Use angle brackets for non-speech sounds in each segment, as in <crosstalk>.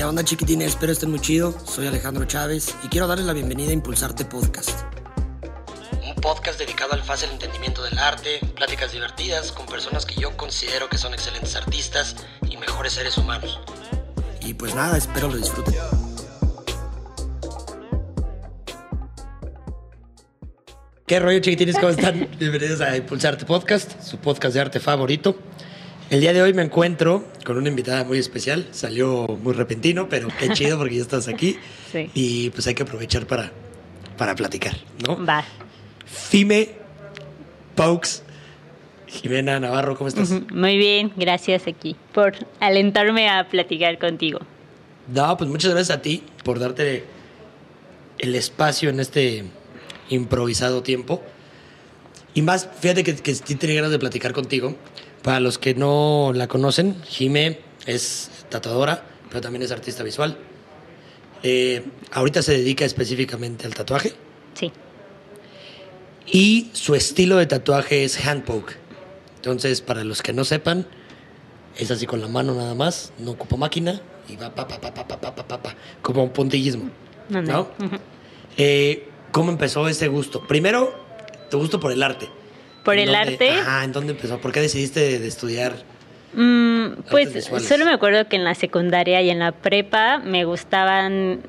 ¿Qué onda chiquitines? Espero estén muy chido. Soy Alejandro Chávez y quiero darles la bienvenida a Impulsarte Podcast. Un podcast dedicado al fácil entendimiento del arte, pláticas divertidas con personas que yo considero que son excelentes artistas y mejores seres humanos. Y pues nada, espero lo disfruten. ¿Qué rollo chiquitines? ¿Cómo están? <laughs> Bienvenidos a Impulsarte Podcast, su podcast de arte favorito. El día de hoy me encuentro con una invitada muy especial. Salió muy repentino, pero qué chido porque ya estás aquí. <laughs> Sí. Y pues hay que aprovechar para, para platicar, ¿no? Va. Fime Paux. Jimena Navarro, ¿cómo estás? Muy bien, gracias aquí por alentarme a platicar contigo. No, pues muchas gracias a ti por darte el espacio en este improvisado tiempo. Y más, fíjate que, que sí tenía ganas de platicar contigo. Para los que no la conocen, Jime es tatuadora, pero también es artista visual. Eh, ahorita se dedica específicamente al tatuaje. Sí. Y su estilo de tatuaje es handpoke. Entonces, para los que no sepan, es así con la mano nada más, no ocupa máquina y va pa, pa, pa, pa, pa, pa, pa, pa como un puntillismo. ¿No? Uh ¿Cómo empezó ese gusto? Primero, tu gusto por el arte. Por ¿En el dónde- arte. Ajá, ¿en dónde empezó? ¿Por qué decidiste de, de estudiar? Mm, pues solo me acuerdo que en la secundaria y en la prepa me gustaban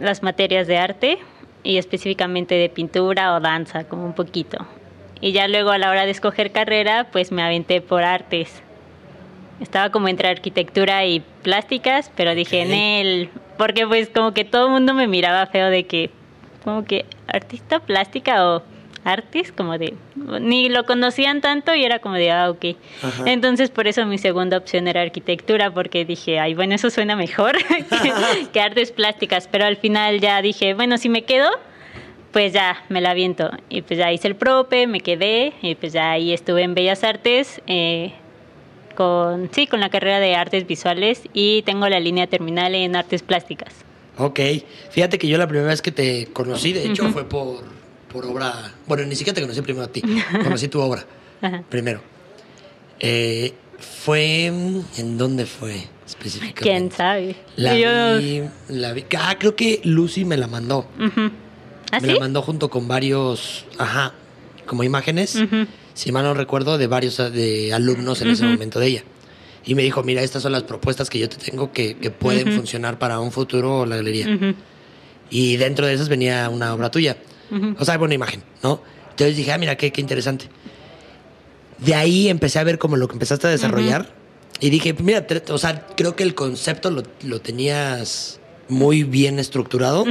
las materias de arte y específicamente de pintura o danza, como un poquito. Y ya luego a la hora de escoger carrera, pues me aventé por artes. Estaba como entre arquitectura y plásticas, pero dije Ok. en él, porque pues como que todo el mundo me miraba feo de que, como que artista plástica o artes, como de, ni lo conocían tanto y era como de, ah, ok. Ajá. Entonces por eso mi segunda opción era arquitectura, porque dije, ay, bueno, eso suena mejor <laughs> que, <laughs> que artes plásticas, pero al final ya dije, bueno, si me quedo, pues ya me la aviento. Y pues ya hice el prope, me quedé, y pues ya ahí estuve en Bellas Artes, eh, con, sí, con la carrera de artes visuales y tengo la línea terminal en artes plásticas. Ok, fíjate que yo la primera vez que te conocí, de hecho, fue por, por obra. Bueno, ni siquiera te conocí primero a ti, conocí tu obra <laughs> primero. Eh, fue. ¿En dónde fue específicamente? ¿Quién sabe? La Yo- vi, la vi- Ah, creo que Lucy me la mandó. Ujú. ¿Ah, me sí? la mandó junto con varios. Ajá, como imágenes. Ujú. Si mal no recuerdo, de varios ah, de alumnos en ese Ujú. momento de ella. Y me dijo: Mira, estas son las propuestas que yo te tengo que, que pueden Ujú. funcionar para un futuro la galería. Y dentro de esas venía una obra tuya. O sea, una imagen, ¿no? Entonces dije, ah, mira, qué, qué interesante. De ahí empecé a ver cómo lo que empezaste a desarrollar. Y dije, mira, o sea, creo que el concepto lo, lo tenías muy bien estructurado.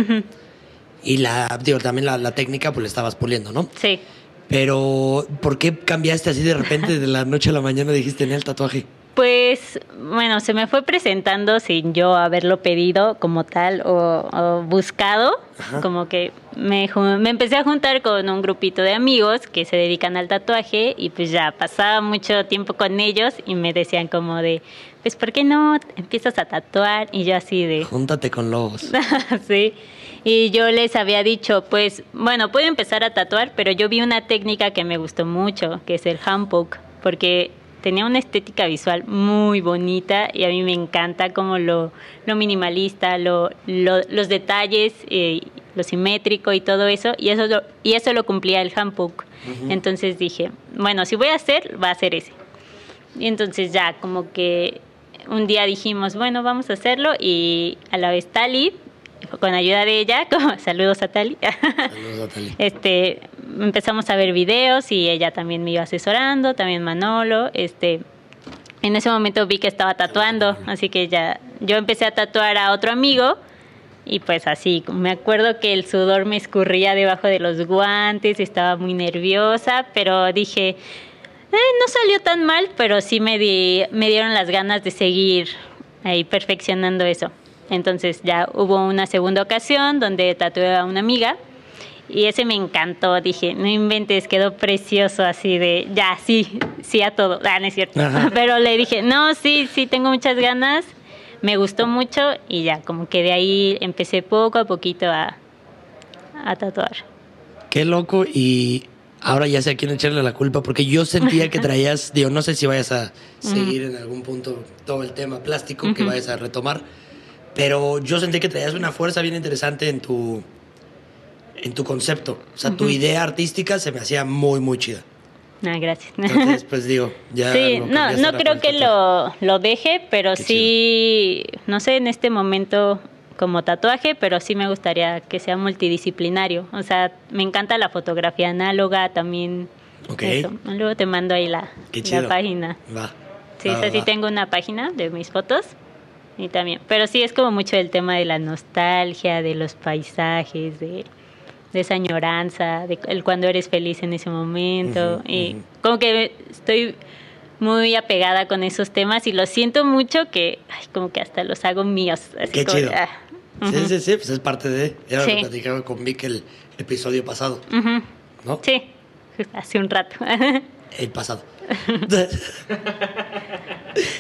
Y la, digo, también la, la técnica, pues la estabas puliendo, ¿no? Sí. Pero, ¿por qué cambiaste así de repente de la noche a la mañana? Dijiste, tenía el tatuaje. Pues bueno, se me fue presentando sin yo haberlo pedido como tal o, o buscado. Ajá. Como que me, me empecé a juntar con un grupito de amigos que se dedican al tatuaje y pues ya pasaba mucho tiempo con ellos y me decían como de, pues ¿por qué no empiezas a tatuar? Y yo así de, Júntate con lobos. <laughs> sí. Y yo les había dicho, pues, bueno, puedo empezar a tatuar, pero yo vi una técnica que me gustó mucho, que es el handpoke, porque tenía una estética visual muy bonita y a mí me encanta como lo, lo minimalista, lo, lo- los detalles, eh, lo simétrico y todo eso, y eso lo, y eso lo cumplía el handpoke. Entonces dije, bueno, si voy a hacer, va a ser ese. Y entonces ya como que un día dijimos, bueno, vamos a hacerlo y a la vez Tali, con ayuda de ella, <laughs> como, saludos a Tali, Saludos, Natalie. este, empezamos a ver videos y ella también me iba asesorando, también Manolo, este, en ese momento vi que estaba tatuando, así que ya, yo empecé a tatuar a otro amigo y pues así, me acuerdo que el sudor me escurría debajo de los guantes, estaba muy nerviosa, pero dije, "Eh, no salió tan mal, pero sí me, di- me dieron las ganas de seguir ahí perfeccionando eso. Entonces ya hubo una segunda ocasión donde tatué a una amiga y ese me encantó. Dije, no inventes, quedó precioso así de, ya, sí, sí a todo. Ah, no es cierto. Ajá. <laughs> Pero le dije, no, sí, sí, tengo muchas ganas. Me gustó mucho y ya, como que de ahí empecé poco a poquito a, a tatuar. Qué loco y ahora ya sé a quién echarle la culpa porque yo sentía que <laughs> traías, digo, no sé si vayas a seguir en algún punto todo el tema plástico que Ujú. vayas a retomar, pero yo sentí que traías una fuerza bien interesante en tu, en tu concepto. O sea, tu idea artística se me hacía muy, muy chida. Ah, gracias. Entonces, <laughs> pues digo, ya. Sí, no, no ahora creo que lo, lo deje, pero Qué sí, no sé, en este momento como tatuaje, pero sí me gustaría que sea multidisciplinario. O sea, me encanta la fotografía análoga también. Ok. eso. Luego te mando ahí la, la chido. página. Va. Sí, va, sí tengo una página de mis fotos y también. Pero sí es como mucho el tema de la nostalgia, de los paisajes, de, de esa añoranza, de el cuando eres feliz en ese momento. Y como que estoy muy apegada con esos temas y lo siento mucho que ay, como que hasta los hago míos. Así Qué como, chido. ah, Sí, sí, sí, pues es parte de. Era lo que platicaba con Vic el episodio pasado. ¿no? Sí, hace un rato. <laughs> El pasado. <laughs>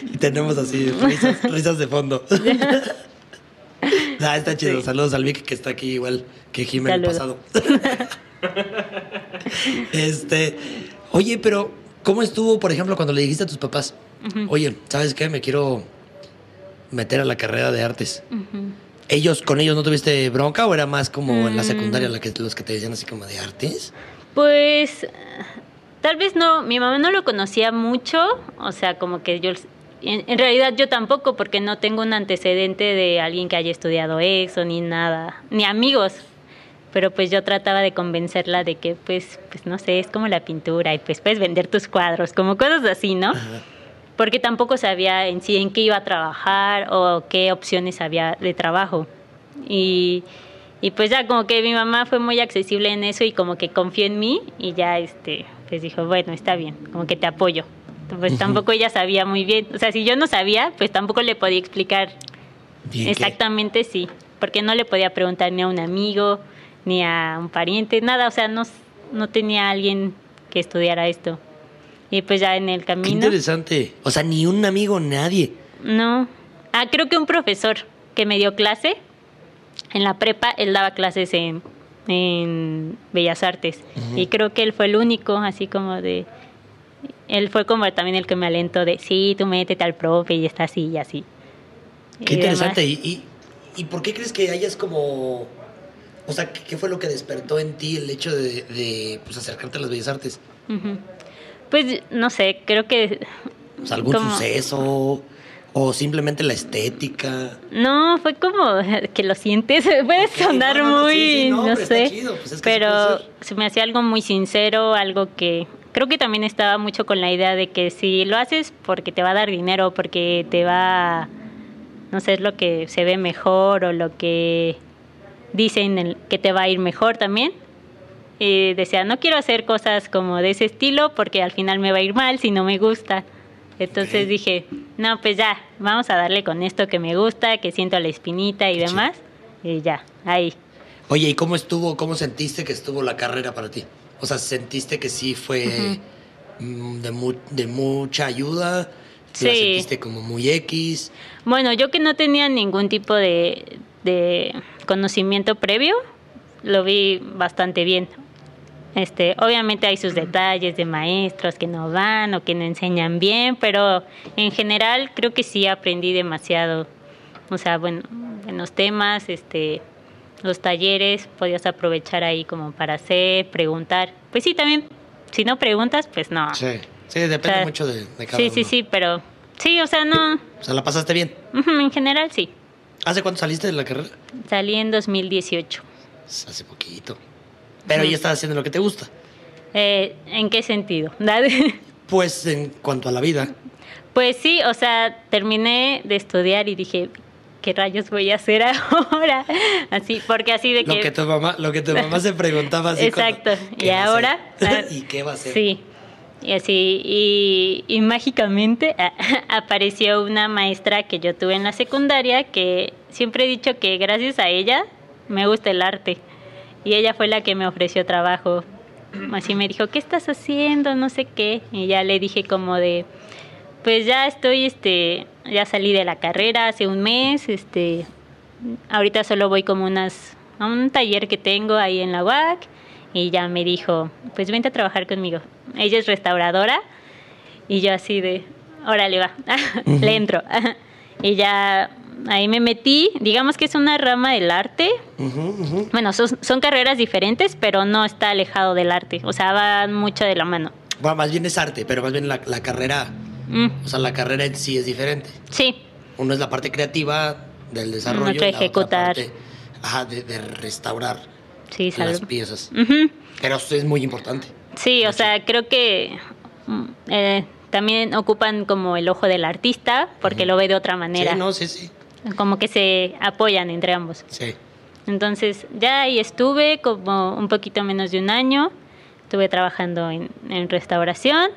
y tenemos así risas, risas de fondo. <laughs> ah, está chido. Sí. Saludos al Vic que está aquí igual que Jim en el pasado. <laughs> Este, oye, pero ¿cómo estuvo, por ejemplo, cuando le dijiste a tus papás, oye, ¿sabes qué? Me quiero meter a la carrera de artes. ¿Ellos, con ellos no tuviste bronca o era más como en la Mm. secundaria la que, los que te decían así como de artes? Pues tal vez no, mi mamá no lo conocía mucho, o sea, como que yo, en, en realidad yo tampoco, porque no tengo un antecedente de alguien que haya estudiado eso, ni nada, ni amigos. Pero pues yo trataba de convencerla de que, pues, pues no sé, es como la pintura y pues puedes vender tus cuadros, como cosas así, ¿no? Porque tampoco sabía en sí en qué iba a trabajar o qué opciones había de trabajo. Y, y pues ya como que mi mamá fue muy accesible en eso y como que confió en mí y ya este pues dijo, bueno, está bien, como que te apoyo. Pues tampoco ella sabía muy bien, o sea, si yo no sabía, pues tampoco le podía explicar Bien, ¿qué? exactamente sí, porque no le podía preguntar ni a un amigo, ni a un pariente, nada, o sea, no, no tenía alguien que estudiara esto. Y pues ya en el Qué camino... interesante. O sea, ni un amigo, nadie. No. Ah, creo que un profesor que me dio clase en la prepa, él daba clases en, en Bellas Artes. Y creo que él fue el único, así como de. Él fue como también el que me alentó de, sí, tú métete al profe y está así y así. Qué Y interesante. ¿Y, y, y por qué crees que hayas como... O sea, ¿qué, fue lo que despertó en ti el hecho de, de, pues, acercarte a las bellas artes? Pues no sé, creo que. O sea, algún como- suceso o simplemente la estética. No, fue como <laughs> que lo sientes, <laughs> puede sonar no, no, no, muy, sí, sí, no, sé, chido, pues es que sí pero se me hacía algo muy sincero, algo que creo que también estaba mucho con la idea de que si lo haces porque te va a dar dinero, porque te va, no sé, es lo que se ve mejor o lo que dicen el- que te va a ir mejor también. Y decía, no quiero hacer cosas como de ese estilo porque al final me va a ir mal si no me gusta. Entonces dije, no, pues ya, vamos a darle con esto que me gusta, que siento la espinita y Qué demás. Y ya, ahí. Oye, ¿y cómo estuvo, cómo sentiste que estuvo la carrera para ti? O sea, ¿sentiste que sí fue mm, de, mu- de mucha ayuda? ¿La Sí. sentiste como muy X? Bueno, yo que no tenía ningún tipo de, de conocimiento previo, lo vi bastante bien. Este, obviamente hay sus detalles de maestros que no van o que no enseñan bien, pero en general creo que sí aprendí demasiado. O sea, bueno, buenos temas, este, los talleres podías aprovechar ahí como para hacer, preguntar. Pues sí, también, si no preguntas, pues no. Sí, sí, depende O sea, mucho de, de cada Sí, sí, uno. sí, pero sí, o sea, no, O sea, ¿la pasaste bien? en general sí. ¿Hace cuánto saliste de la carrera? Salí en 2018. Hace poquito. Pero ya estás haciendo lo que te gusta. Eh, ¿En qué sentido? <laughs> Pues en cuanto a la vida. pues sí, o sea, terminé de estudiar y dije, ¿qué rayos voy a hacer <laughs> ahora? Así, porque así de Lo que... que tu mamá, lo que tu mamá se preguntaba así Exacto. cuando, Y ¿qué va a ahora... ah, ¿Y qué va a hacer? Sí. Y así, y, y mágicamente <laughs> apareció una maestra que yo tuve en la secundaria que siempre he dicho que gracias a ella me gusta el arte. Y ella fue la que me ofreció trabajo. Así me dijo, ¿qué estás haciendo? No sé qué. Y ya le dije como de, pues ya estoy, este, ya salí de la carrera hace un mes, este, ahorita solo voy como unas, a un taller que tengo ahí en la UAC y ya me dijo, pues vente a trabajar conmigo. Ella es restauradora y yo así de, órale va, <laughs> le entro. <laughs> y ya ahí me metí, digamos que es una rama del arte. Bueno, son, son carreras diferentes, pero no está alejado del arte. O sea, van mucho de la mano. Bueno, más bien es arte, pero más bien la, la carrera, Mm, o sea, la carrera en sí es diferente. sí, Uno es la parte creativa del desarrollo. Otro y la otra ejecutar. parte, ajá, de, de restaurar sí, las piezas. Ujú. Pero eso es muy importante. Sí, o sea, creo que mm, eh, también ocupan como el ojo del artista, porque lo ve de otra manera. Sí, no, sí, sí. Como que se apoyan entre ambos. Sí. Entonces, ya ahí estuve como un poquito menos de un año. Estuve trabajando en, en restauración.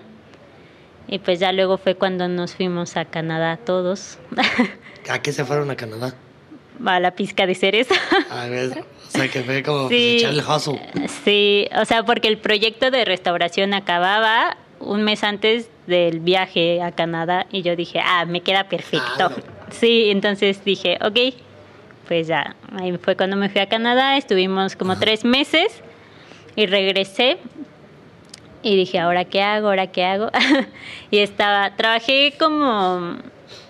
Y pues ya luego fue cuando nos fuimos a Canadá todos. <laughs> ¿A qué se fueron a Canadá? a la pizca de cereza. A ver, o sea, que fue como <laughs> pues, Sí. echar el hustle. Sí, o sea, porque el proyecto de restauración acababa un mes antes del viaje a Canadá y yo dije, ah, me queda perfecto. Ah. Sí, entonces dije, ok, pues ya, ahí fue cuando me fui a Canadá, estuvimos como tres meses y regresé y dije, ¿ahora qué hago? ¿Ahora qué hago? <laughs> y estaba, trabajé como,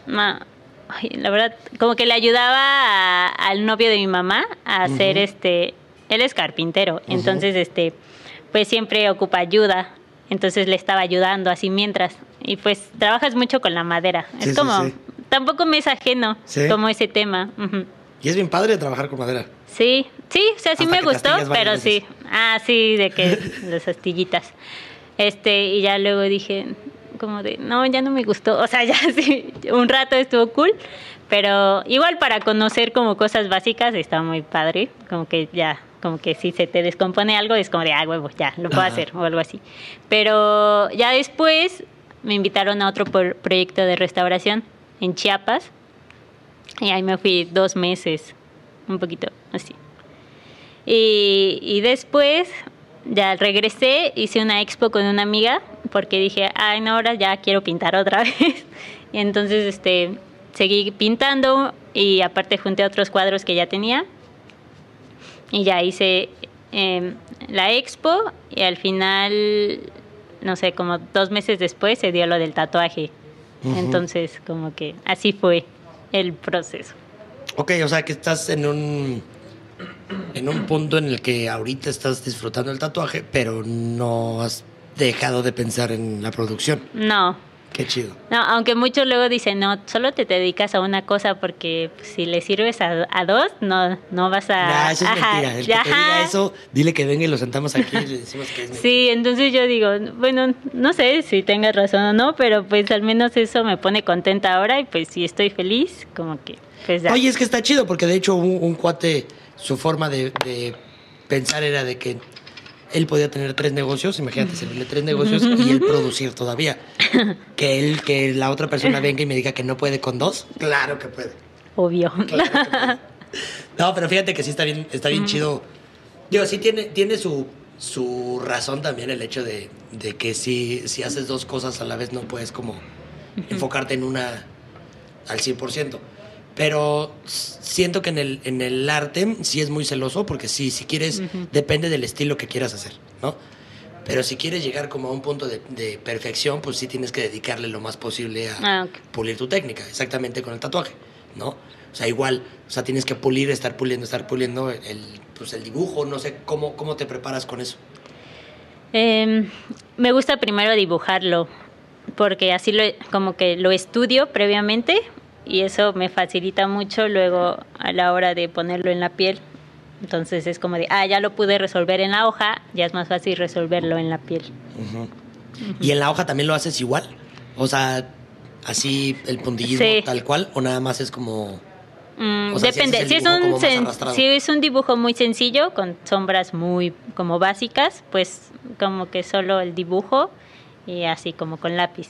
ma- ay, la verdad, como que le ayudaba a- al novio de mi mamá a hacer este, él es carpintero, entonces este, pues siempre ocupa ayuda, entonces le estaba ayudando así mientras, y pues trabajas mucho con la madera, Sí, es sí, como, sí. Tampoco me es ajeno Sí. como ese tema. Y es bien padre trabajar con madera. Sí, sí, o sea, sí Hasta me gustó, pero sí. Ah, sí, de que <laughs> las astillitas. Este, y ya luego dije, como de, no, ya no me gustó. O sea, <laughs> ya sí, un rato estuvo cool, pero igual para conocer como cosas básicas está muy padre. Como que ya, como que si se te descompone algo, es como de, ah, huevo, ya, lo puedo Ajá. hacer o algo así. Pero ya después me invitaron a otro proyecto de restauración en Chiapas. Y ahí me fui dos meses, un poquito así. Y, y después ya regresé, hice una expo con una amiga porque dije, ay, no, ahora ya quiero pintar otra <laughs> vez. y entonces este, seguí pintando y aparte junté otros cuadros que ya tenía. Y ya hice eh, la expo y al final, no sé, como dos meses después se dio lo del tatuaje. Entonces, como que así fue el proceso. Ok, o sea que estás en un en un punto en el que ahorita estás disfrutando el tatuaje, pero no has dejado de pensar en la producción. No, Qué chido. no, aunque muchos luego dicen, no, solo te dedicas a una cosa porque si le sirves a, a dos, no, no vas a... Nah, eso es ajá, mentira. El que te diga eso, dile que venga y lo sentamos aquí y le decimos que es mentira. Sí, entonces yo digo, bueno, no sé si tengas razón o no, pero pues al menos eso me pone contenta ahora y pues si estoy feliz, como que pues ya. Oye, es que está chido porque de hecho un, un cuate, su forma de, de pensar era de que él podía tener tres negocios, imagínate, servirle tres negocios y él <laughs> producir todavía. Que él, que la otra persona venga y me diga que no puede con dos, claro que puede. Obvio. Claro que puede. No, pero fíjate que sí está bien, está bien chido. Digo, sí tiene, tiene su, su razón también el hecho de, de que si, si haces dos cosas a la vez no puedes como enfocarte en una al 100%. Pero siento que en el, en el arte sí es muy celoso porque sí, si quieres, depende del estilo que quieras hacer, ¿no? Pero si quieres llegar como a un punto de, de perfección, pues sí tienes que dedicarle lo más posible a Ah, pulir tu técnica, exactamente con el tatuaje, ¿no? O sea, igual, o sea, tienes que pulir, estar puliendo, estar puliendo el, pues el dibujo, no sé, ¿cómo, cómo te preparas con eso? Em, me gusta primero dibujarlo, porque así lo, como que lo estudio previamente y eso me facilita mucho luego a la hora de ponerlo en la piel. Entonces es como de, ah, ya lo pude resolver en la hoja, ya es más fácil resolverlo en la piel. ¿Y en la hoja también lo haces igual? O sea, así el puntillismo Sí. tal cual, o nada más es como... Mm, O sea, depende. Si es, un si es un dibujo muy sencillo, con sombras muy como básicas, pues como que solo el dibujo y así como con lápiz.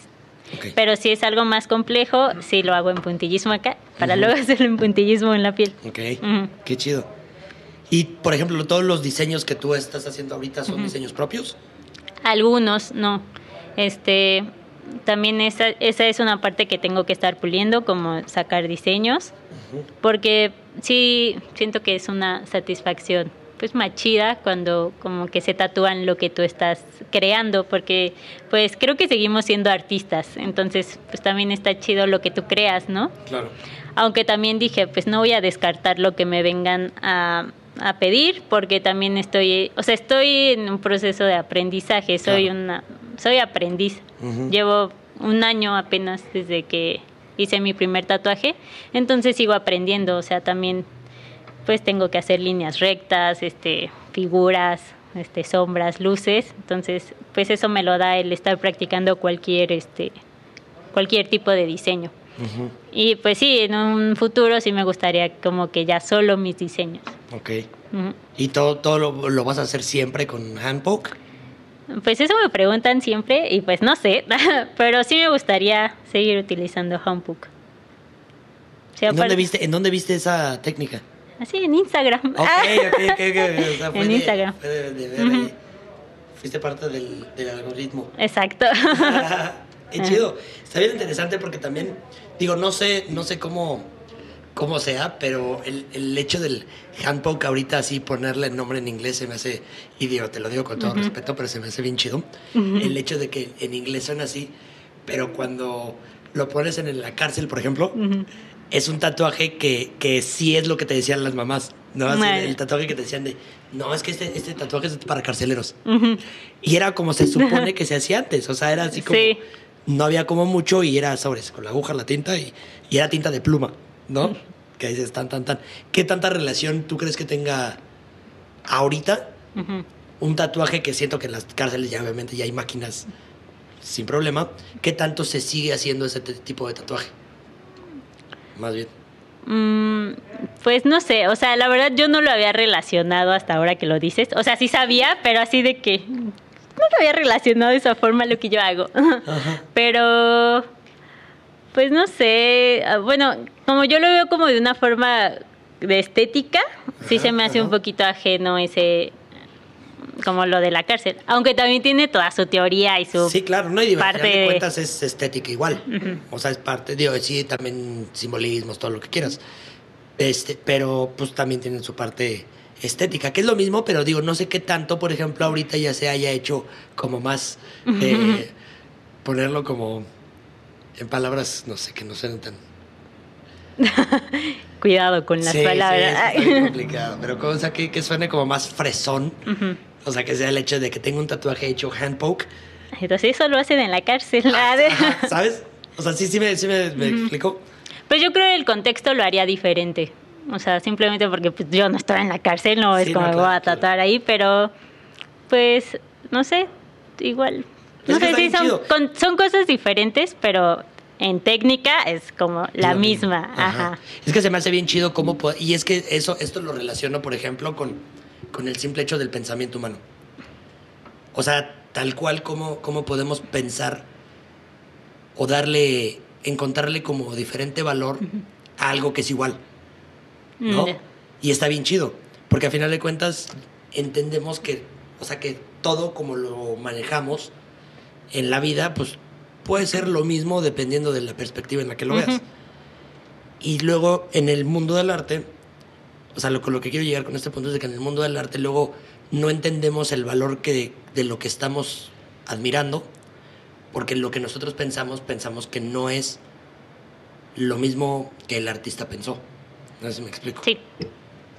Pero si es algo más complejo, sí lo hago en puntillismo acá, para luego hacerlo en puntillismo en la piel. Ok, qué chido. Y, por ejemplo, todos los diseños que tú estás haciendo ahorita son diseños propios. Algunos no. Este, también esa, esa es una parte que tengo que estar puliendo, como sacar diseños, porque sí siento que es una satisfacción pues más chida cuando como que se tatúan lo que tú estás creando, porque pues creo que seguimos siendo artistas, entonces pues también está chido lo que tú creas, ¿no? Claro. Aunque también dije, pues no voy a descartar lo que me vengan a, a pedir, porque también estoy, o sea, estoy en un proceso de aprendizaje, soy Claro. una, soy aprendiz, llevo un año apenas desde que hice mi primer tatuaje, entonces sigo aprendiendo, o sea, también pues tengo que hacer líneas rectas, este, figuras, este, sombras, luces, entonces pues eso me lo da el estar practicando cualquier, este, cualquier tipo de diseño. Y pues sí, en un futuro sí me gustaría como que ya solo mis diseños. Ok. ¿Y todo, todo lo, lo vas a hacer siempre con handpoke? Pues eso me preguntan siempre y pues no sé, <laughs> pero sí me gustaría seguir utilizando Homepook. O sea, ¿En dónde, viste, ¿En dónde viste esa técnica? Así en Instagram. Ok, ok, ok. ok, o sea, <laughs> fue En de- Instagram. fue de, de ver ahí. Fuiste parte del, del algoritmo. Exacto. <laughs> Qué chido. Está bien interesante porque también, digo, no sé, no sé cómo, cómo sea, pero el, el hecho del handpoke ahorita así ponerle el nombre en inglés se me hace, y digo, te lo digo con todo respeto, pero se me hace bien chido. El hecho de que en inglés suena así, pero cuando lo pones en la cárcel, por ejemplo, es un tatuaje que, que sí es lo que te decían las mamás. ¿no? Así, el tatuaje que te decían de, no, es que este, este tatuaje es para carceleros. Y era como se supone <laughs> que se hacía antes. O sea, era así como. Sí. No había como mucho y era sobres con la aguja, la tinta y, y era tinta de pluma, ¿no? Que dices tan, tan, tan. ¿Qué tanta relación tú crees que tenga ahorita un tatuaje que siento que en las cárceles ya obviamente ya hay máquinas sin problema? ¿Qué tanto se sigue haciendo ese tipo de tatuaje? Más bien. Mm, pues no sé, o sea, la verdad yo no lo había relacionado hasta ahora que lo dices. O sea, sí sabía, pero así de que no lo había relacionado de esa forma lo que yo hago. Ajá. <laughs> Pero, pues no sé, ah, bueno, como yo lo veo como de una forma de estética, sí se me hace un poquito ajeno ese, como lo de la cárcel. Aunque también tiene toda su teoría y su... Sí, claro, no, y al parte de de- cuentas es estética igual. O sea, es parte, digo, sí, también simbolismos, todo lo que quieras. Este, pero pues también tienen su parte estética, que es lo mismo, pero digo, no sé qué tanto, por ejemplo, ahorita ya se haya hecho como más, eh, <laughs> ponerlo como en palabras, no sé, que no suenen tan... <laughs> Cuidado con las Sí, sí, palabras. está bien <laughs> complicado, pero sea, que, que suene como más fresón, Ujú. O sea, que sea el hecho de que tenga un tatuaje hecho handpoke, Entonces eso lo hacen en la cárcel. ah, Ajá, ¿sabes? O sea, sí, sí me, sí me, me explico. Pues yo creo que el contexto lo haría diferente. O sea, simplemente porque pues, yo no estaba en la cárcel, no Sí, es como no, me voy claro, a tatuar ahí, pero pues no sé, igual. Es No sé si bien son, con- son cosas diferentes, pero en técnica es como la misma. Ajá. Es que se me hace bien chido cómo... Y es que eso, esto lo relaciono, por ejemplo, con, con el simple hecho del pensamiento humano. O sea, tal cual como, cómo podemos pensar o darle, encontrarle como diferente valor a algo que es igual, ¿no? Mm, Y está bien chido, porque a final de cuentas entendemos que, o sea, que todo como lo manejamos en la vida, pues puede ser lo mismo dependiendo de la perspectiva en la que lo veas. Y luego en el mundo del arte, o sea, lo, con lo que quiero llegar con este punto es de que en el mundo del arte luego no entendemos el valor que, de lo que estamos admirando, porque lo que nosotros pensamos, pensamos que no es lo mismo que el artista pensó. No sé si me explico. Sí.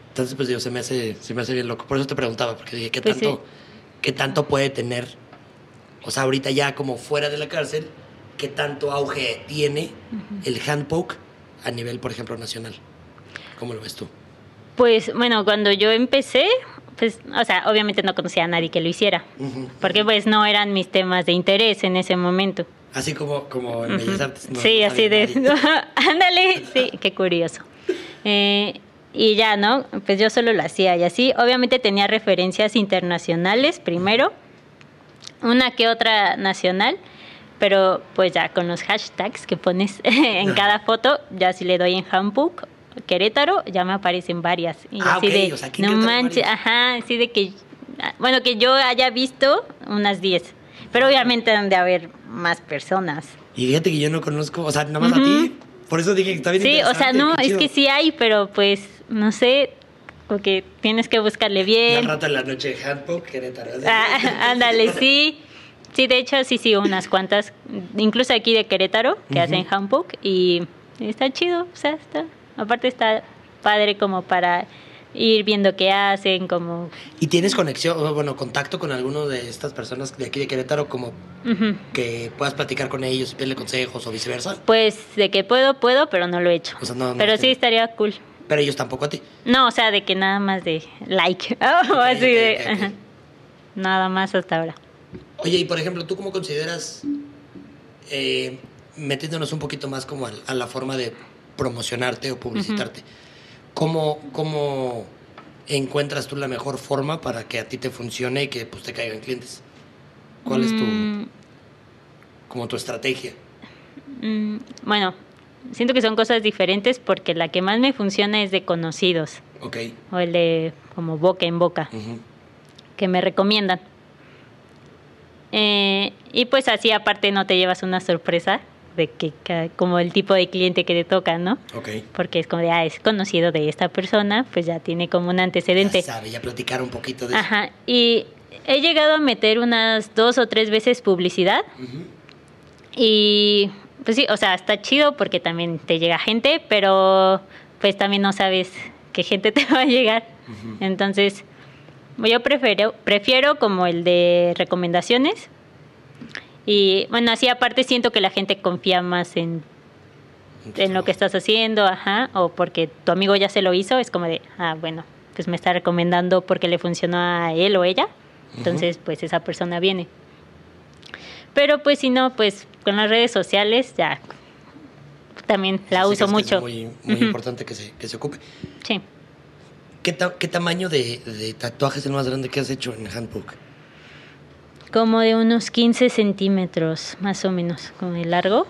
Entonces, pues digo, se me hace, se me hace bien loco. Por eso te preguntaba, porque dije, ¿qué Pues tanto, ¿qué tanto puede tener? O sea, ahorita ya como fuera de la cárcel, ¿qué tanto auge tiene el handpoke a nivel, por ejemplo, nacional? ¿Cómo lo ves tú? Pues bueno, cuando yo empecé, pues, o sea, obviamente no conocía a nadie que lo hiciera, porque pues no eran mis temas de interés en ese momento. Así como, como en Bellas Artes. no- sí, así de... <laughs> Ándale, sí, qué curioso. Eh, y ya, ¿no? Pues yo solo lo hacía y así. Obviamente tenía referencias internacionales primero, una que otra nacional, pero pues ya con los hashtags que pones <laughs> en cada foto, ya si le doy en handbook, Querétaro, ya me aparecen varias. Y Ah, así de, o sea, no manches, ajá, así de que, bueno, que yo haya visto unas 10, pero obviamente han de haber más personas. Y fíjate que yo no conozco, o sea, nada más a ti. Por eso dije que está bien Sí, o sea, no, es que sí hay, pero pues, no sé, como que tienes que buscarle bien. rato en la noche de handbook, Querétaro. Ah, <laughs> ándale, sí. Sí, de hecho, sí, sí, unas cuantas, incluso aquí de Querétaro, que hacen handbook y está chido, o sea, está, aparte está padre como para ir viendo qué hacen, como... ¿Y tienes conexión, o, bueno, contacto con alguno de estas personas de aquí de Querétaro, como que puedas platicar con ellos y pedirle consejos o viceversa? Pues de que puedo, puedo, pero no lo he hecho. O sea, no- no pero sí estaría cool. Pero ellos tampoco a ti. No, o sea, de que nada más de like, <laughs> o así de... ajá. <laughs> Nada más hasta ahora. Oye, y por ejemplo, ¿tú cómo consideras, eh, metiéndonos un poquito más como a, a la forma de promocionarte o publicitarte, ¿cómo, ¿cómo encuentras tú la mejor forma para que a ti te funcione y que pues, te caigan clientes? ¿Cuál es tu, Mm, como tu estrategia? mm, bueno, siento que son cosas diferentes porque la que más me funciona es de conocidos Ok. o el de como boca en boca. que me recomiendan. Eh, y pues así aparte no te llevas una sorpresa de que ca- como el tipo de cliente que te toca, ¿no? Ok. Porque es como de, ah, es conocido de esta persona, pues ya tiene como un antecedente. Ya sabe, ya platicar un poquito de eso. Ajá, y he llegado a meter unas dos o tres veces publicidad y pues sí, o sea, está chido porque también te llega gente, pero pues también no sabes qué gente <laughs> te va a llegar. Entonces, yo prefiero, prefiero como el de recomendaciones. Y bueno, así aparte siento que la gente confía más en, en lo que estás haciendo, ajá, o porque tu amigo ya se lo hizo, es como de, ah, bueno, pues me está recomendando porque le funcionó a él o ella, entonces pues esa persona viene. Pero pues si no, pues con las redes sociales ya también la Sí, uso mucho. Es muy, importante que se, que se ocupe. Sí. ¿Qué, ta- qué tamaño de, de tatuaje es el más grande que has hecho en Handbook? Como de unos 15 centímetros, más o menos, como de largo.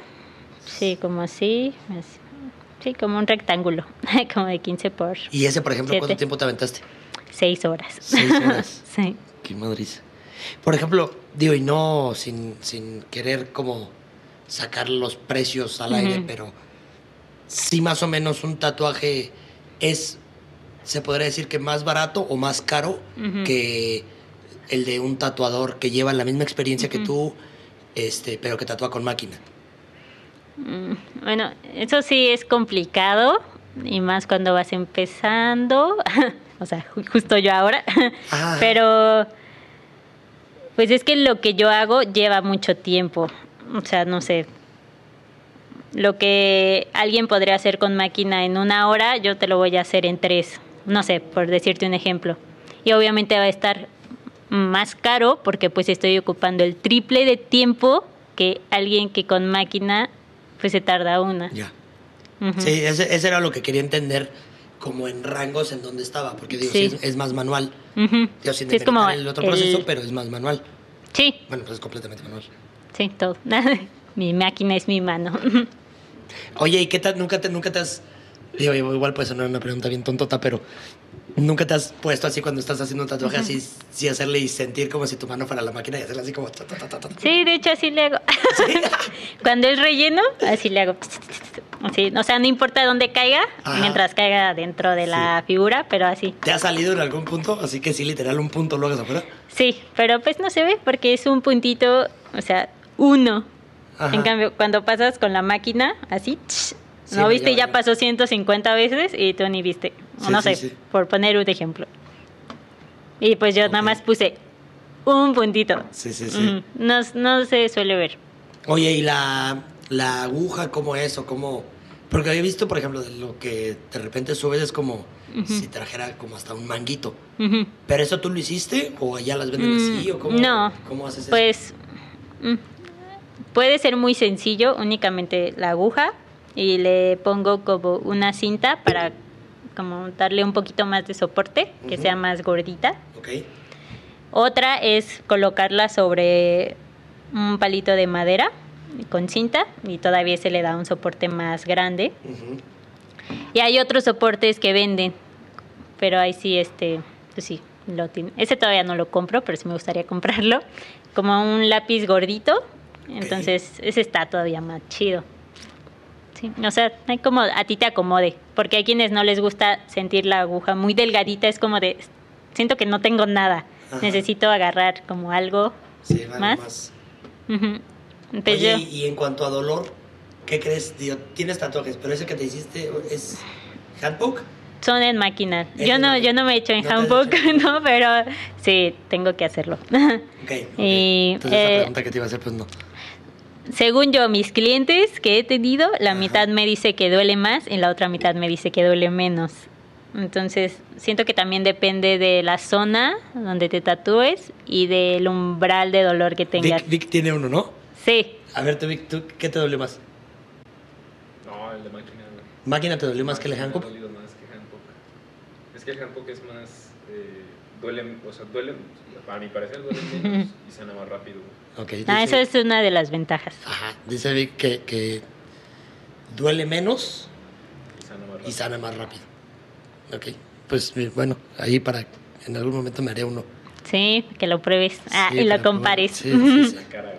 Sí, como así. así. Sí, como un rectángulo, <laughs> como de 15 por Y ese, por ejemplo, ¿cuánto tiempo te aventaste? 6 horas. Seis horas. <laughs> sí. Qué madriz. Por ejemplo, digo, y no sin, sin querer como sacar los precios al aire, pero sí más o menos un tatuaje es, se podría decir que más barato o más caro que el de un tatuador que lleva la misma experiencia que tú, este, pero que tatúa con máquina. Mm, Bueno, eso sí es complicado y más cuando vas empezando, <laughs> o sea, ju- justo yo ahora, <laughs> pero pues es que lo que yo hago lleva mucho tiempo, o sea, no sé, lo que alguien podría hacer con máquina en una hora, yo te lo voy a hacer en tres, no sé, por decirte un ejemplo. Y obviamente va a estar más caro porque pues estoy ocupando el triple de tiempo que alguien que con máquina pues se tarda una. Ya. Sí, ese, ese era lo que quería entender como en rangos en donde estaba, porque digo, Sí. sí, es, es más manual. Ujú. Digo, sin Sí, es como el otro el- proceso, pero es más manual. Sí, Bueno, pues es completamente manual. sí, todo. <laughs> mi máquina es mi mano. <laughs> Oye, ¿y qué tal? ¿Nunca te, nunca te has... Digo, igual puede sonar una pregunta bien tontota, pero ¿nunca te has puesto así cuando estás haciendo un tatuaje así, sí hacerle y sentir como si tu mano fuera la máquina y hacerle así como... ta, ta, ta, ta, ta? Sí, de hecho así le hago. <laughs> Cuando es relleno, así le hago. Así, o sea, no importa dónde caiga, Ajá. mientras caiga dentro de la figura, pero así. ¿Te ha salido en algún punto? Así que sí, literal, un punto lo hagas afuera. Sí, pero pues no se ve porque es un puntito, o sea, uno. Ajá. En cambio, cuando pasas con la máquina, así, tsh, Sí, no viste, ya ya pasó 150 veces y tú ni viste. Sí, no sí, sé, sí. por poner un ejemplo. Y pues yo nada más puse un puntito. Sí, sí, sí. No, no se suele ver. Oye, ¿y la, la aguja cómo es o cómo...? Porque había visto, por ejemplo, lo que de repente subes es como si trajera como hasta un manguito. ¿Pero eso tú lo hiciste o allá las venden así Mm, o cómo, no, cómo haces eso? Pues mm, puede ser muy sencillo, únicamente la aguja y le pongo como una cinta para como darle un poquito más de soporte, que sea más gordita. Otra es colocarla sobre un palito de madera con cinta y todavía se le da un soporte más grande. Y hay otros soportes que venden, pero ahí sí, este, pues sí, lo tiene. Ese todavía no lo compro, pero sí me gustaría comprarlo. Como un lápiz gordito, entonces ese está todavía más chido. Sí, o sea, hay como a ti te acomode, porque hay quienes no les gusta sentir la aguja muy delgadita, es como de, siento que no tengo nada, Ajá. necesito agarrar como algo Sí, más. más. Ujú. Entonces Oye, yo- y, en cuanto a dolor, ¿qué crees? Digo, tienes tatuajes, pero ese que te hiciste es handbook. son en máquina. Es Yo no, máquina. yo no me he hecho en No handbook, hecho <laughs> no, pero sí, tengo que hacerlo. <laughs> Y, Entonces, esa eh, pregunta que te iba a hacer, pues no. Según yo, mis clientes que he tenido, la mitad me dice que duele más y la otra mitad me dice que duele menos. Entonces, siento que también depende de la zona donde te tatúes y del umbral de dolor que tengas. Vic, Vic tiene uno, ¿no? Sí, A ver, tú, Vic, ¿tú qué te dolió más? No, el de máquina. ¿Máquina te dolió más que el handbook? Me ha dolido más que handbook. Es que el handbook es más. Eh, duele, o sea, duele. A mi parecer duele menos y sana más rápido. güey. Ok. ah, eso es una de las ventajas. Ajá, dice Vic que, que duele menos Y sana más rápido. y sana más rápido. Ok, pues eh, bueno, ahí para en algún momento me haré uno. Sí, que lo pruebes ah, Sí, y lo compares. Sí, sí, sí. La cara. güey.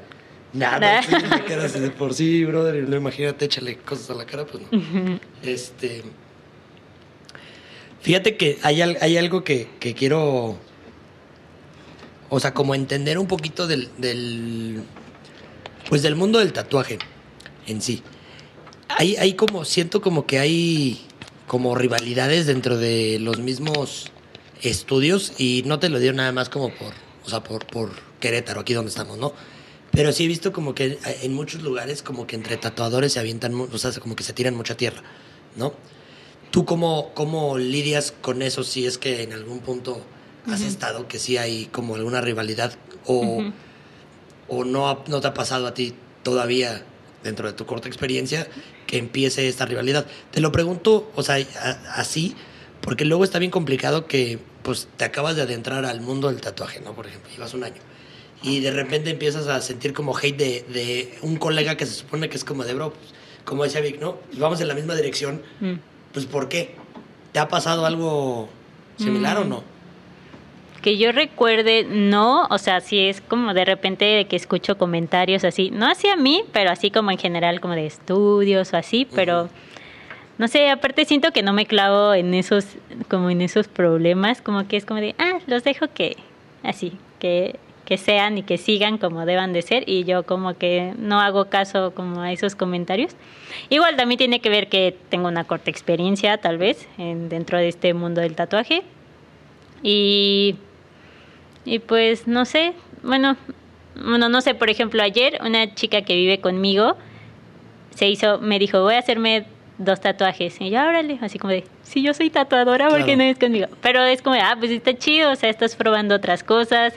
Nada, sí, me quedas de por sí, brother. Y luego imagínate, échale cosas a la cara, pues no. Este. Fíjate que hay, hay algo que, que quiero. O sea, como entender un poquito del, del. Pues del mundo del tatuaje en sí. Hay, hay como. Siento como que hay. Como rivalidades dentro de los mismos estudios. Y no te lo digo nada más como por. O sea, por, por Querétaro, aquí donde estamos, ¿no? Pero sí he visto como que en muchos lugares, como que entre tatuadores se avientan, o sea, como que se tiran mucha tierra, ¿no? ¿Tú cómo, cómo lidias con eso si es que en algún punto has estado que sí hay como alguna rivalidad o, o no, ha- no te ha pasado a ti todavía dentro de tu corta experiencia que empiece esta rivalidad? Te lo pregunto, o sea, a- así, porque luego está bien complicado que pues te acabas de adentrar al mundo del tatuaje, ¿no? Por ejemplo, llevas un año y de repente empiezas a sentir como hate de, de un colega que se supone que es como de bro, pues, como decía Vic, ¿no? Pues vamos en la misma dirección, Mm. pues ¿por qué? ¿Te ha pasado algo similar o Mm. no? Que yo recuerde, no, o sea, sí es como de repente de que escucho comentarios así, no hacia mí, pero así como en general, como de estudios o así, pero Ujú. no sé, aparte siento que no me clavo en esos, como en esos problemas, como que es como de, ah, los dejo que, así, que, que sean y que sigan como deban de ser, y yo como que no hago caso como a esos comentarios. Igual también tiene que ver que tengo una corta experiencia, tal vez, en, dentro de este mundo del tatuaje. Y, y pues no sé, bueno, bueno, no sé, por ejemplo, ayer una chica que vive conmigo se hizo, me dijo, voy a hacerme dos tatuajes. Y yo, órale, así como de, sí, yo soy tatuadora, ¿por qué Claro. no es conmigo? Pero es como, ah, pues está chido, o sea, estás probando otras cosas,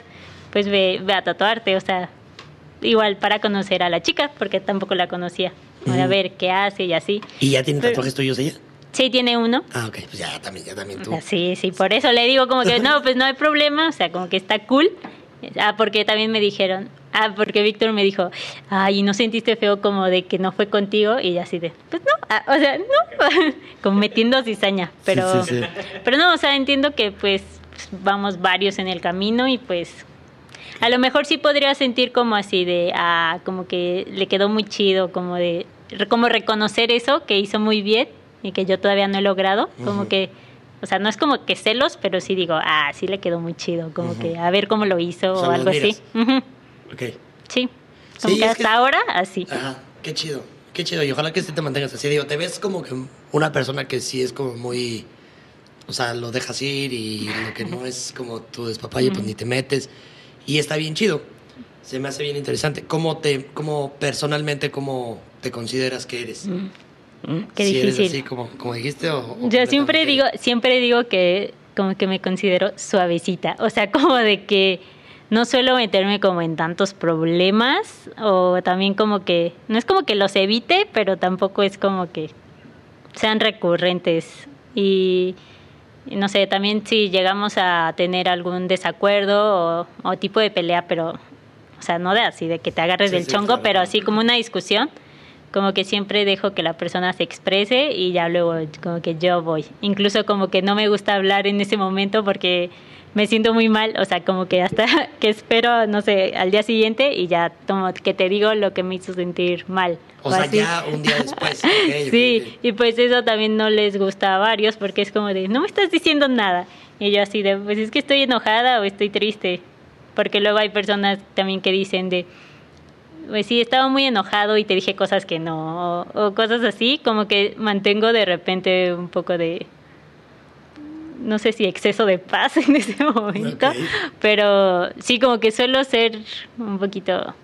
pues ve, ve a tatuarte, o sea, igual para conocer a la chica, porque tampoco la conocía, a Ujú. ver qué hace y así. ¿Y ya tiene Pero- tatuajes tuyos ella? Sí, tiene uno. Ah, ok, pues ya también, ya también tú. sí, sí, por eso le digo como que <laughs> no, pues no hay problema, o sea, como que está cool. Ah, porque también me dijeron, ah, porque Víctor me dijo, ay, ¿y no sentiste feo como de que no fue contigo? Y así de, pues no, ah, o sea, no, <laughs> como metiendo cizaña, pero, sí, sí. pero no, o sea, entiendo que pues vamos varios en el camino y pues a lo mejor sí podría sentir como así de, ah, como que le quedó muy chido, como de, como reconocer eso que hizo muy bien y que yo todavía no he logrado, como Ujú. que, o sea, no es como que celos, pero sí digo, ah, sí le quedó muy chido, como Ujú. que a ver cómo lo hizo O sea, o algo así. admiras. Ujú, Ok. Sí, como Sí, que hasta que- ahora así. Ajá, qué chido, qué chido. Y ojalá que sí te mantengas así. Digo, te ves como que una persona que sí es como muy. O sea, lo dejas ir y lo que no <laughs> es como tu despapalle, pues ni te metes. Y está bien chido. Se me hace bien interesante. ¿Cómo te, cómo personalmente, cómo te consideras que eres? Mm, Qué si difícil. eres así como, como dijiste o, o Yo siempre digo, siempre digo que como que me considero suavecita, o sea, <laughs> como de que no suelo meterme como en tantos problemas o también como que no es como que los evite, pero tampoco es como que sean recurrentes y, y no sé, también si llegamos a tener algún desacuerdo o, o tipo de pelea, pero o sea, no de así de que te agarres Sí, del sí, chongo, claro. pero así como una discusión como que siempre dejo que la persona se exprese y ya luego como que yo voy. Incluso como que no me gusta hablar en ese momento porque me siento muy mal, o sea, como que hasta <laughs> que espero, no sé, al día siguiente y ya tomo que te digo lo que me hizo sentir mal. O, sea, ya un día después. <laughs> sí, y pues eso también no les gusta a varios porque es como de, no me estás diciendo nada. Y yo así de, pues es que estoy enojada o estoy triste. Porque luego hay personas también que dicen de, pues sí, estaba muy enojado y te dije cosas que no, o, cosas así, como que mantengo de repente un poco de, no sé si exceso de paz <laughs> en ese momento, pero sí, como que suelo ser un poquito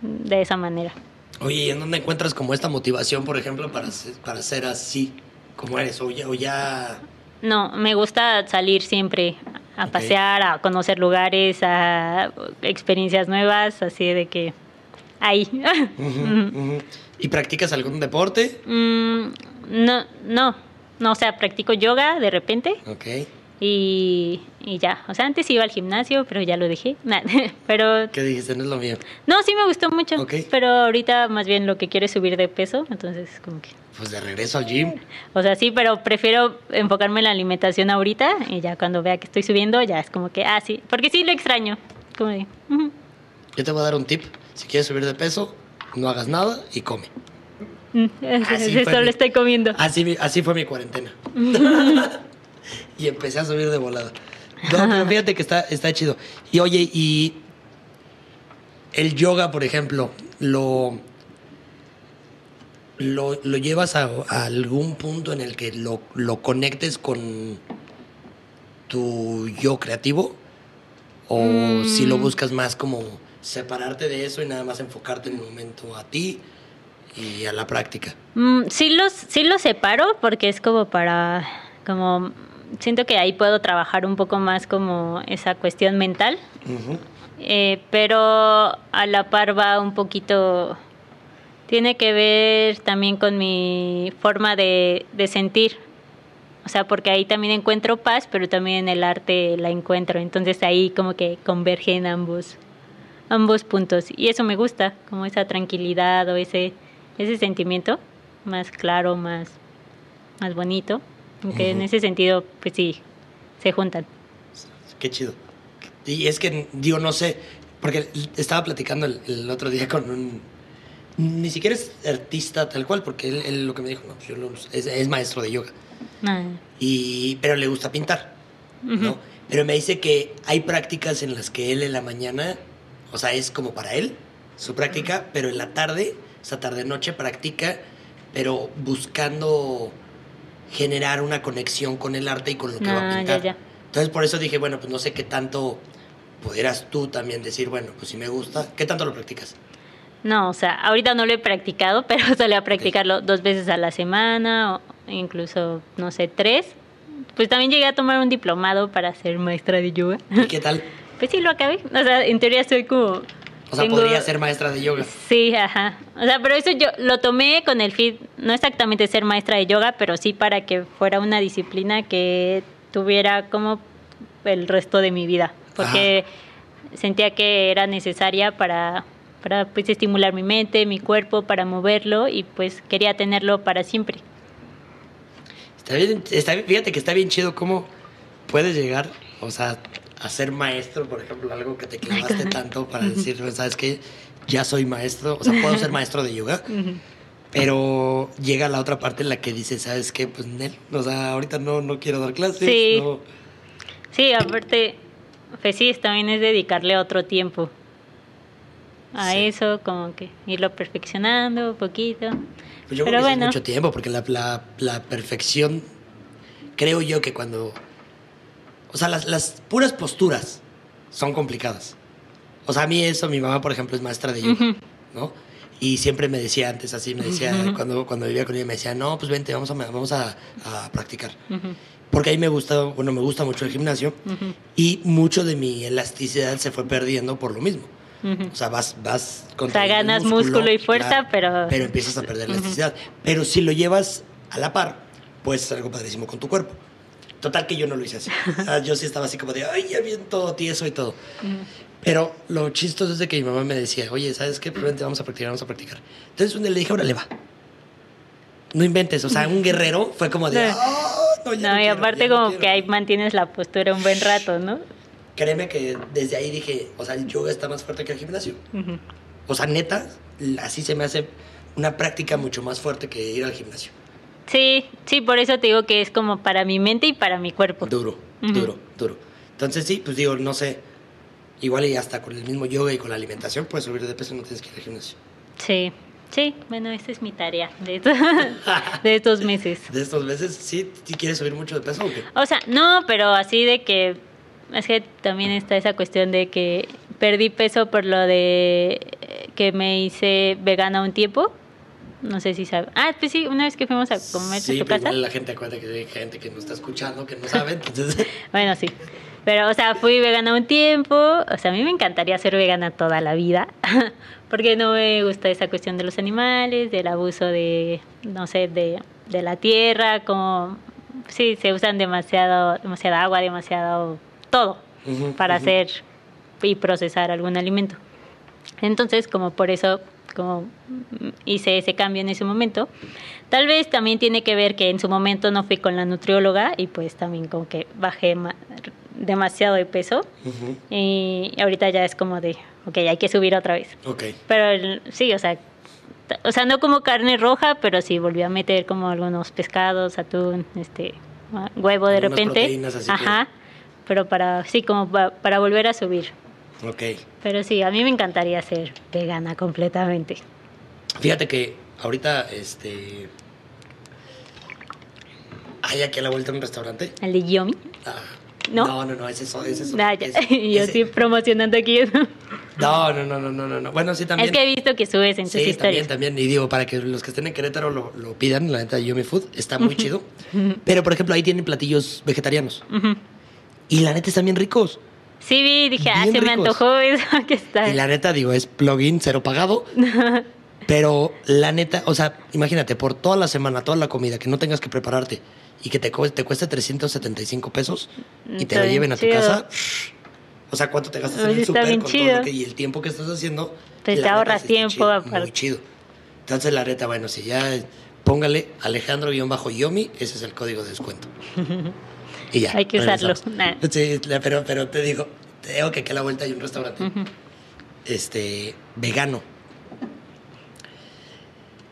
de esa manera. Oye, ¿y en dónde encuentras como esta motivación, por ejemplo, para ser, para ser así como eres? O ya, o ya... No, me gusta salir siempre a pasear, a conocer lugares, a experiencias nuevas, así de que ahí. ¿Y practicas algún deporte? Mm, no, no, no, o sea, practico yoga de repente. Ok. Y, y, ya, o sea, antes iba al gimnasio, pero ya lo dejé. <laughs> pero ¿Qué dijiste? No es lo mío. No, sí me gustó mucho, pero ahorita más bien lo que quiero es subir de peso, entonces como que pues de regreso al gym. O sea, sí, pero prefiero enfocarme en la alimentación ahorita y ya cuando vea que estoy subiendo ya es como que, ah, sí, porque sí lo extraño. Como Yo te voy a dar un tip. Si quieres subir de peso, no hagas nada y come. Mm, <laughs> eso lo estoy comiendo. Así, así fue mi cuarentena. <laughs> y empecé a subir de volada. fíjate que está, está chido. Y oye, y el yoga, por ejemplo, lo, lo, llevas a, algún punto en el que lo, lo conectes con tu yo creativo? ¿O si lo mm. buscas más como separarte de eso y nada más enfocarte en el momento a ti y a la práctica. Mm, sí los sí los separo porque es como para como siento que ahí puedo trabajar un poco más como esa cuestión mental. Eh, pero a la par va un poquito tiene que ver también con mi forma de, de sentir. O sea, porque ahí también encuentro paz, pero también en el arte la encuentro. Entonces ahí como que convergen ambos ambos puntos. Y eso me gusta, como esa tranquilidad o ese, ese sentimiento más claro, más, más bonito. Aunque en ese sentido, pues sí, se juntan. Qué chido. Y es que, digo, no sé, porque estaba platicando el, otro día con un... Ni siquiera es artista tal cual, porque él, lo que me dijo, no, pues yo es, maestro de yoga. Ah. Y, pero le gusta pintar, ¿no? Pero me dice que hay prácticas en las que él en la mañana o sea, es como para él, su práctica, pero en la tarde, esa tarde-noche, practica, pero buscando generar una conexión con el arte y con lo que va a ah, pintar. Entonces, por eso dije, bueno, pues no sé qué tanto pudieras tú también decir, bueno, pues si me gusta, ¿qué tanto lo practicas? No, o sea, ahorita no lo he practicado, <laughs> pero sale a practicarlo dos veces a la semana, o incluso, no sé, tres. Pues también llegué a tomar un diplomado para ser maestra de yoga. ¿Y qué tal? <laughs> Pues sí, lo acabé. O sea, en teoría soy como... O sea, podría ser maestra de yoga. Sí, ajá. O sea, pero eso yo lo tomé con el fit, no exactamente ser maestra de yoga, pero sí para que fuera una disciplina que tuviera como el resto de mi vida. Porque sentía que era necesaria para, para pues, estimular mi mente, mi cuerpo, para moverlo y pues quería tenerlo para siempre. Está bien, está, fíjate que está bien chido cómo puedes llegar, o sea, a ser maestro, por ejemplo, algo que te clavaste tanto para decir, ¿sabes qué? Ya soy maestro, o sea, puedo ser maestro de yoga, pero llega la otra parte en la que dice, ¿sabes qué? Pues, Nel, o sea, ahorita no, no quiero dar clases. Sí, sí aparte, pues sí, también es dedicarle otro tiempo a eso, como que irlo perfeccionando un poquito. Pues yo pero creo que es mucho tiempo, porque la, la, la perfección, creo yo que cuando o sea, las, las puras posturas son complicadas. O sea, a mí eso, mi mamá, por ejemplo, es maestra de yoga, ¿no? Y siempre me decía antes así, me decía, cuando, cuando vivía con ella, me decía, no, pues vente, vamos a, vamos a, a practicar. Porque ahí me gusta, bueno, me gusta mucho el gimnasio y mucho de mi elasticidad se fue perdiendo por lo mismo. O sea, vas, vas O sea, ganas músculo, y fuerza, pero... Pero empiezas a perder elasticidad. Pero si lo llevas a la par, puedes hacer algo padrísimo con tu cuerpo. Total que yo no lo hice así. yo sí estaba así como de, ay, ya bien todo tieso y todo. Pero lo chistoso es de que mi mamá me decía, oye, ¿sabes qué? Pues vamos a practicar, vamos a practicar. Entonces un día le dije, ahora le va. No inventes, o sea, un guerrero fue como de, <laughs> no, no, y aparte como que ahí mantienes la postura un buen rato, ¿no? créeme que desde ahí dije, o sea, el yoga está más fuerte que el gimnasio. O sea, neta, así se me hace una práctica mucho más fuerte que ir al gimnasio. Sí, sí, por eso te digo que es como para mi mente y para mi cuerpo. Duro, duro, duro. Entonces sí, pues digo, no sé, igual y hasta con el mismo yoga y con la alimentación puedes subir de peso y no tienes que ir al gimnasio. Sí, sí, bueno, esta es mi tarea de, <laughs> esto- de estos meses. De estos meses, sí, ¿sí quieres subir mucho de peso o qué? O sea, no, pero así de que es que también está esa cuestión de que perdí peso por lo de que me hice vegana un tiempo. No sé si sabes. Ah, pues sí, una vez que fuimos a comer Sí, a tu pero casa. igual la gente acuerda que hay gente que no está escuchando, que no sabe, entonces... <laughs> Bueno, sí. Pero, o sea, fui vegana un tiempo. O sea, a mí me encantaría ser vegana toda la vida. <laughs> Porque no me gusta esa cuestión de los animales, del abuso de, no sé, de, de la tierra, como... Sí, se usan demasiado, demasiada agua, demasiado todo para hacer y procesar algún alimento. Entonces, como por eso como mm, hice ese cambio en ese momento, tal vez también tiene que ver que en su momento no fui con la nutrióloga y pues también como que bajé ma- demasiado de peso y ahorita ya es como de, ok, hay que subir otra vez. Ok. Pero el- sí, o sea, o sea, no como carne roja, pero sí volví a meter como algunos pescados, atún, este, ah, huevo de Algunas repente. que- Ajá. Pero para, sí, como pa- para volver a subir. Ok. Pero sí, a mí me encantaría ser vegana completamente. Fíjate que ahorita, este... Hay aquí a la vuelta un restaurante. El de Yomi. Ah, ¿No? No, no, no, ese es ese es- Nah, ya. ese- <laughs> Yo ese- sí promocionando aquí eso. No, no, no, no, no, no, no. Bueno, sí también. Es que he visto que subes en tus Sí, historias. también, también. Y digo, para que los que estén en Querétaro lo, lo pidan, la neta, Yomi Food está muy chido. Pero, por ejemplo, ahí tienen platillos vegetarianos. Y la neta están bien ricos. Sí, vi, dije, ah, se me antojó eso <laughs> que está. Y la neta, digo, es plugin cero pagado. <laughs> Pero la neta, o sea, imagínate, por toda la semana, toda la comida que no tengas que prepararte y que te, cu- te cueste 375 pesos y te lo lleven a tu chido. casa. O sea, ¿cuánto te gastas en el está bien con todo chido. lo que, y el tiempo que estás haciendo? Te ahorras tiempo, chido, aparte. Muy chido. Entonces, la neta, bueno, si ya póngale Alejandro-Yomi, ese es el código de descuento. <laughs> Y ya. Hay que usarlo. Nah. Sí, pero, pero te digo, te digo que aquí a la vuelta hay un restaurante Ujú. este, vegano.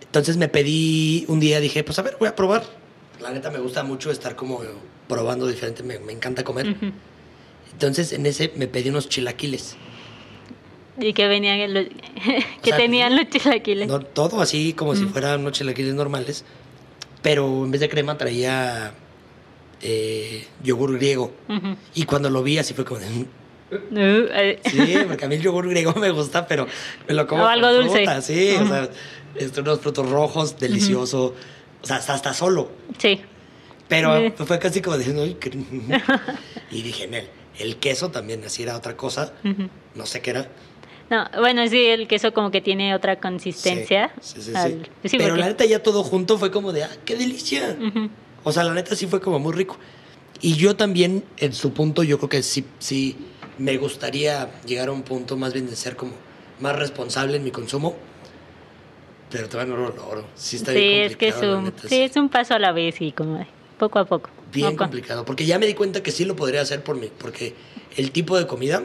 Entonces me pedí un día, dije, pues a ver, voy a probar. La neta me gusta mucho estar como probando diferente, me, me encanta comer. Ujú. Entonces en ese me pedí unos chilaquiles. Y que venían los, <laughs> que sea, tenían los chilaquiles. No, todo así como si fueran unos chilaquiles normales, pero en vez de crema traía eh, yogur griego. Y cuando lo vi así fue como de... "Mm". Uh, eh, Sí, porque a mí el yogur griego me gusta, pero me lo como O algo dulce. sí, o sea, este, unos frutos rojos, delicioso. O sea, hasta, hasta solo. Sí. Pero fue casi como diciendo, <laughs> y dije, en él, el queso también así era otra cosa. No sé qué era. No, bueno, sí, el queso como que tiene otra consistencia. Sí, sí, sí. al- sí. sí, Pero porque- la neta ya todo junto fue como de, ah, qué delicia. Ujú. O sea, la neta sí fue como muy rico. Y yo también, en su punto, yo creo que sí, sí me gustaría llegar a un punto más bien de ser como más responsable en mi consumo. Pero todavía no lo logro. Sí está Sí, bien es que es un, neta, sí, es un paso a la vez y como poco a poco. Bien Poco. complicado. Porque ya me di cuenta que sí lo podría hacer por mí. Porque el tipo de comida,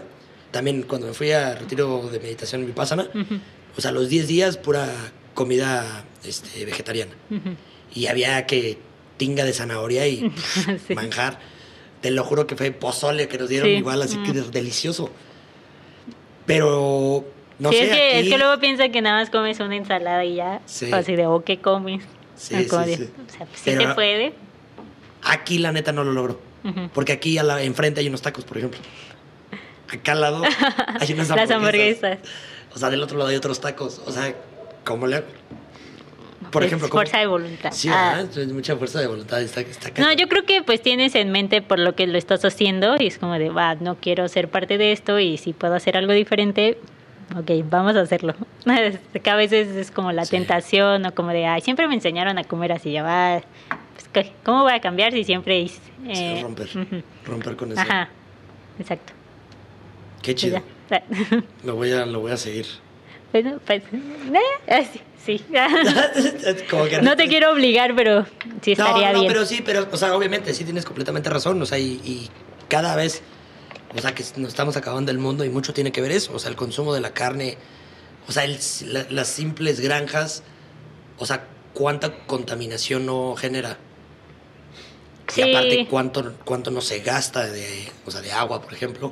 también cuando me fui a retiro de meditación en Vipassana, Ujú, o sea, los 10 días pura comida este, vegetariana. ujú. Y había que tinga de zanahoria y <laughs> Sí. manjar. Te lo juro que fue pozole que nos dieron Sí. igual, así que Mm. delicioso. Pero, no sí, sé, es, que, es que luego piensa que nada más comes una ensalada y ya. Sí. O así de, ¿o qué comes? Sí, No, sí. O sea, pues sí se puede. aquí la neta no lo logro. Ujú. Porque aquí a la, enfrente hay unos tacos, por ejemplo. Acá al lado <laughs> hay unas Las hamburguesas. hamburguesas. O sea, del otro lado hay otros tacos. O sea, ¿cómo le hago? Por Es ejemplo, ¿cómo? fuerza de voluntad. Sí, Ah. ¿verdad? Es mucha fuerza de voluntad. Está, está No, yo creo que pues tienes en mente por lo que lo estás haciendo y es como de, va, no quiero ser parte de esto y si puedo hacer algo diferente, ok, vamos a hacerlo. <laughs> Que a veces es como la Sí. tentación o como de, ay, siempre me enseñaron a comer así, ya va, pues. ¿cómo voy a cambiar si siempre? Sí, eh, romper. ujú. Romper con eso. Ajá, exacto. Qué Pues chido. ya. <laughs> Lo voy a, lo voy a seguir. Bueno, pues, <laughs> eh, así, sí. <laughs> Como que no te quiero obligar, pero sí No, estaría no, bien. pero sí, pero, o sea, obviamente sí tienes completamente razón, o sea, y, y cada vez o sea, que nos estamos acabando el mundo y mucho tiene que ver eso, o sea, el consumo de la carne, o sea, el- la- las simples granjas, o sea, cuánta contaminación no genera. Sí. Y aparte, cuánto, cuánto no se gasta de, o sea, de agua, por ejemplo.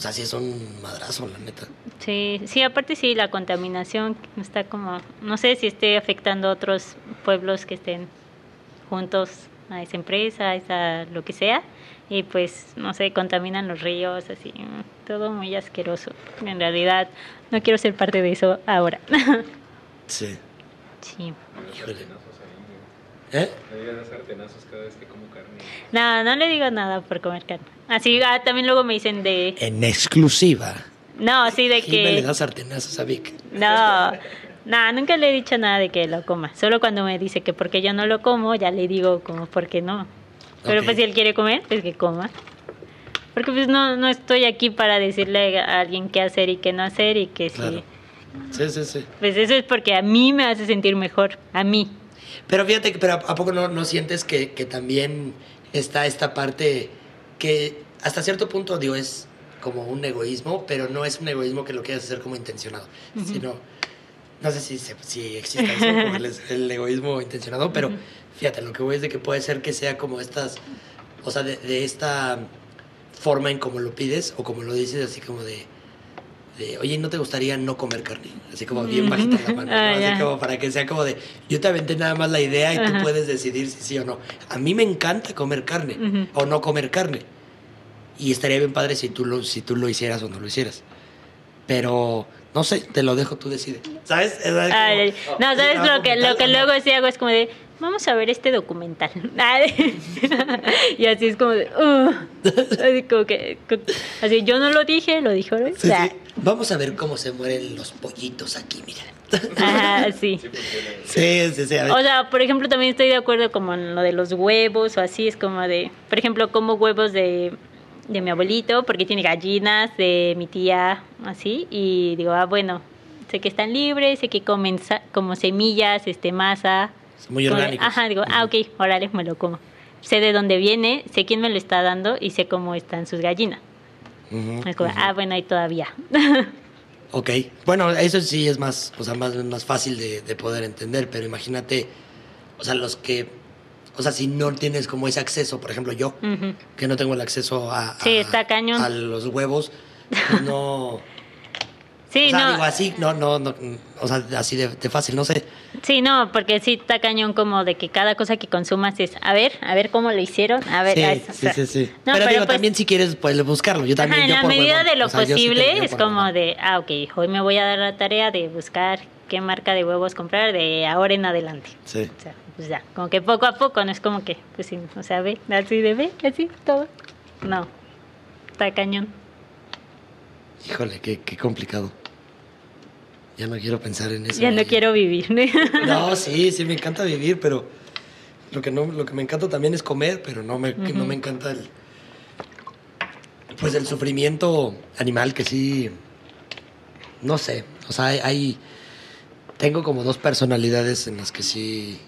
O sea, sí es un madrazo, la neta. Sí, sí, aparte sí, la contaminación está como, no sé si esté afectando a otros pueblos que estén juntos a esa empresa, a esa lo que sea, y pues, no sé, contaminan los ríos, así, mm, todo muy asqueroso. En realidad, no quiero ser parte de eso ahora. <laughs> Sí. sí. Híjole. ¿Eh? Me voy a dar sartenazos cada vez que como carne. No, no le digo nada por comer carne. Así, ah, también luego me dicen de, En exclusiva. no, sí, de Jime le que... da sartenazos a Vic. No, no, nunca le he dicho nada de que lo coma. Solo cuando me dice que porque yo no lo como, ya le digo como por qué no. Pero pues si él quiere comer, pues que coma. Porque pues no, no estoy aquí para decirle a alguien qué hacer y qué no hacer y que sí. Claro. Sí, sí, sí. Pues eso es porque a mí me hace sentir mejor, a mí. Pero fíjate, pero ¿a poco no, no sientes que, que también está esta parte que hasta cierto punto, digo, es como un egoísmo, pero no es un egoísmo que lo quieras hacer como intencionado, sino, no sé si, se- si existe eso, como el, el egoísmo intencionado, pero fíjate, lo que voy es de que puede ser que sea como estas, o sea, de, de esta forma en como lo pides o como lo dices, así como de, de, oye, ¿no te gustaría no comer carne? Así como bien bajita la mano, ¿no? Ah, Así como para que sea como de, yo te aventé nada más la idea y tú puedes decidir si sí o no. A mí me encanta comer carne o no comer carne. Y estaría bien padre si tú lo, si tú lo hicieras o no lo hicieras. Pero, no sé, te lo dejo, tú decides. ¿Sabes? Es como- Ay, no, ¿sabes ¿Ah, lo que, lo que luego sí hago? Es como de, vamos a ver este documental. <laughs> Ay, y así es como de, "Uh". así como que, así yo no lo dije, lo dijo. ¿no? Sí, O sea, sí. Vamos a ver cómo se mueren los pollitos aquí, mira. Ajá, sí. Sí. Sí, sí, sí. a ver. O sea, por ejemplo, también estoy de acuerdo como en lo de los huevos o así, es como de, por ejemplo, como huevos de, de mi abuelito, porque tiene gallinas, de mi tía, así, y digo, ah, bueno, sé que están libres, sé que comen sa- como semillas, este, masa. Son muy orgánicos. Ajá, digo, ah, ok, órale, me lo como. Sé de dónde viene, sé quién me lo está dando y sé cómo están sus gallinas. Es como, ujú. ah, bueno, ahí todavía. <laughs> Ok, bueno, eso sí es más, o sea, más, más fácil de, de poder entender, pero imagínate, o sea, los que, o sea, si no tienes como ese acceso, por ejemplo, yo, que no tengo el acceso a, Sí, está cañón. a los huevos, pues no, Sí, o sea, no. digo así, no, no, no, o sea, así de, de fácil, no sé. Sí, no, porque sí está cañón como de que cada cosa que consumas es, a ver, a ver cómo lo hicieron, a ver, Sí, a- o sí, sea, sí, sí. No, pero, digo, pues, también si quieres, pues buscarlo. Yo también, ajá, en yo la por medida huevón. de lo O sea, sí posible tendría es como huevón. de, ah, ok, hoy me voy a dar la tarea de buscar qué marca de huevos comprar de ahora en adelante. Sí. O sea, pues ya, como que poco a poco, no es como que, pues sí, o sea, ve, así de ve, así, todo. No, está cañón. Híjole, qué, qué complicado. Ya no quiero pensar en eso. Ya no quiero vivir. <laughs> No, sí, sí, me encanta vivir, pero lo que, no, lo que me encanta también es comer, pero no me, no me encanta el... Pues el sufrimiento animal que sí... No sé, o sea, hay... hay- tengo como dos personalidades en las que sí...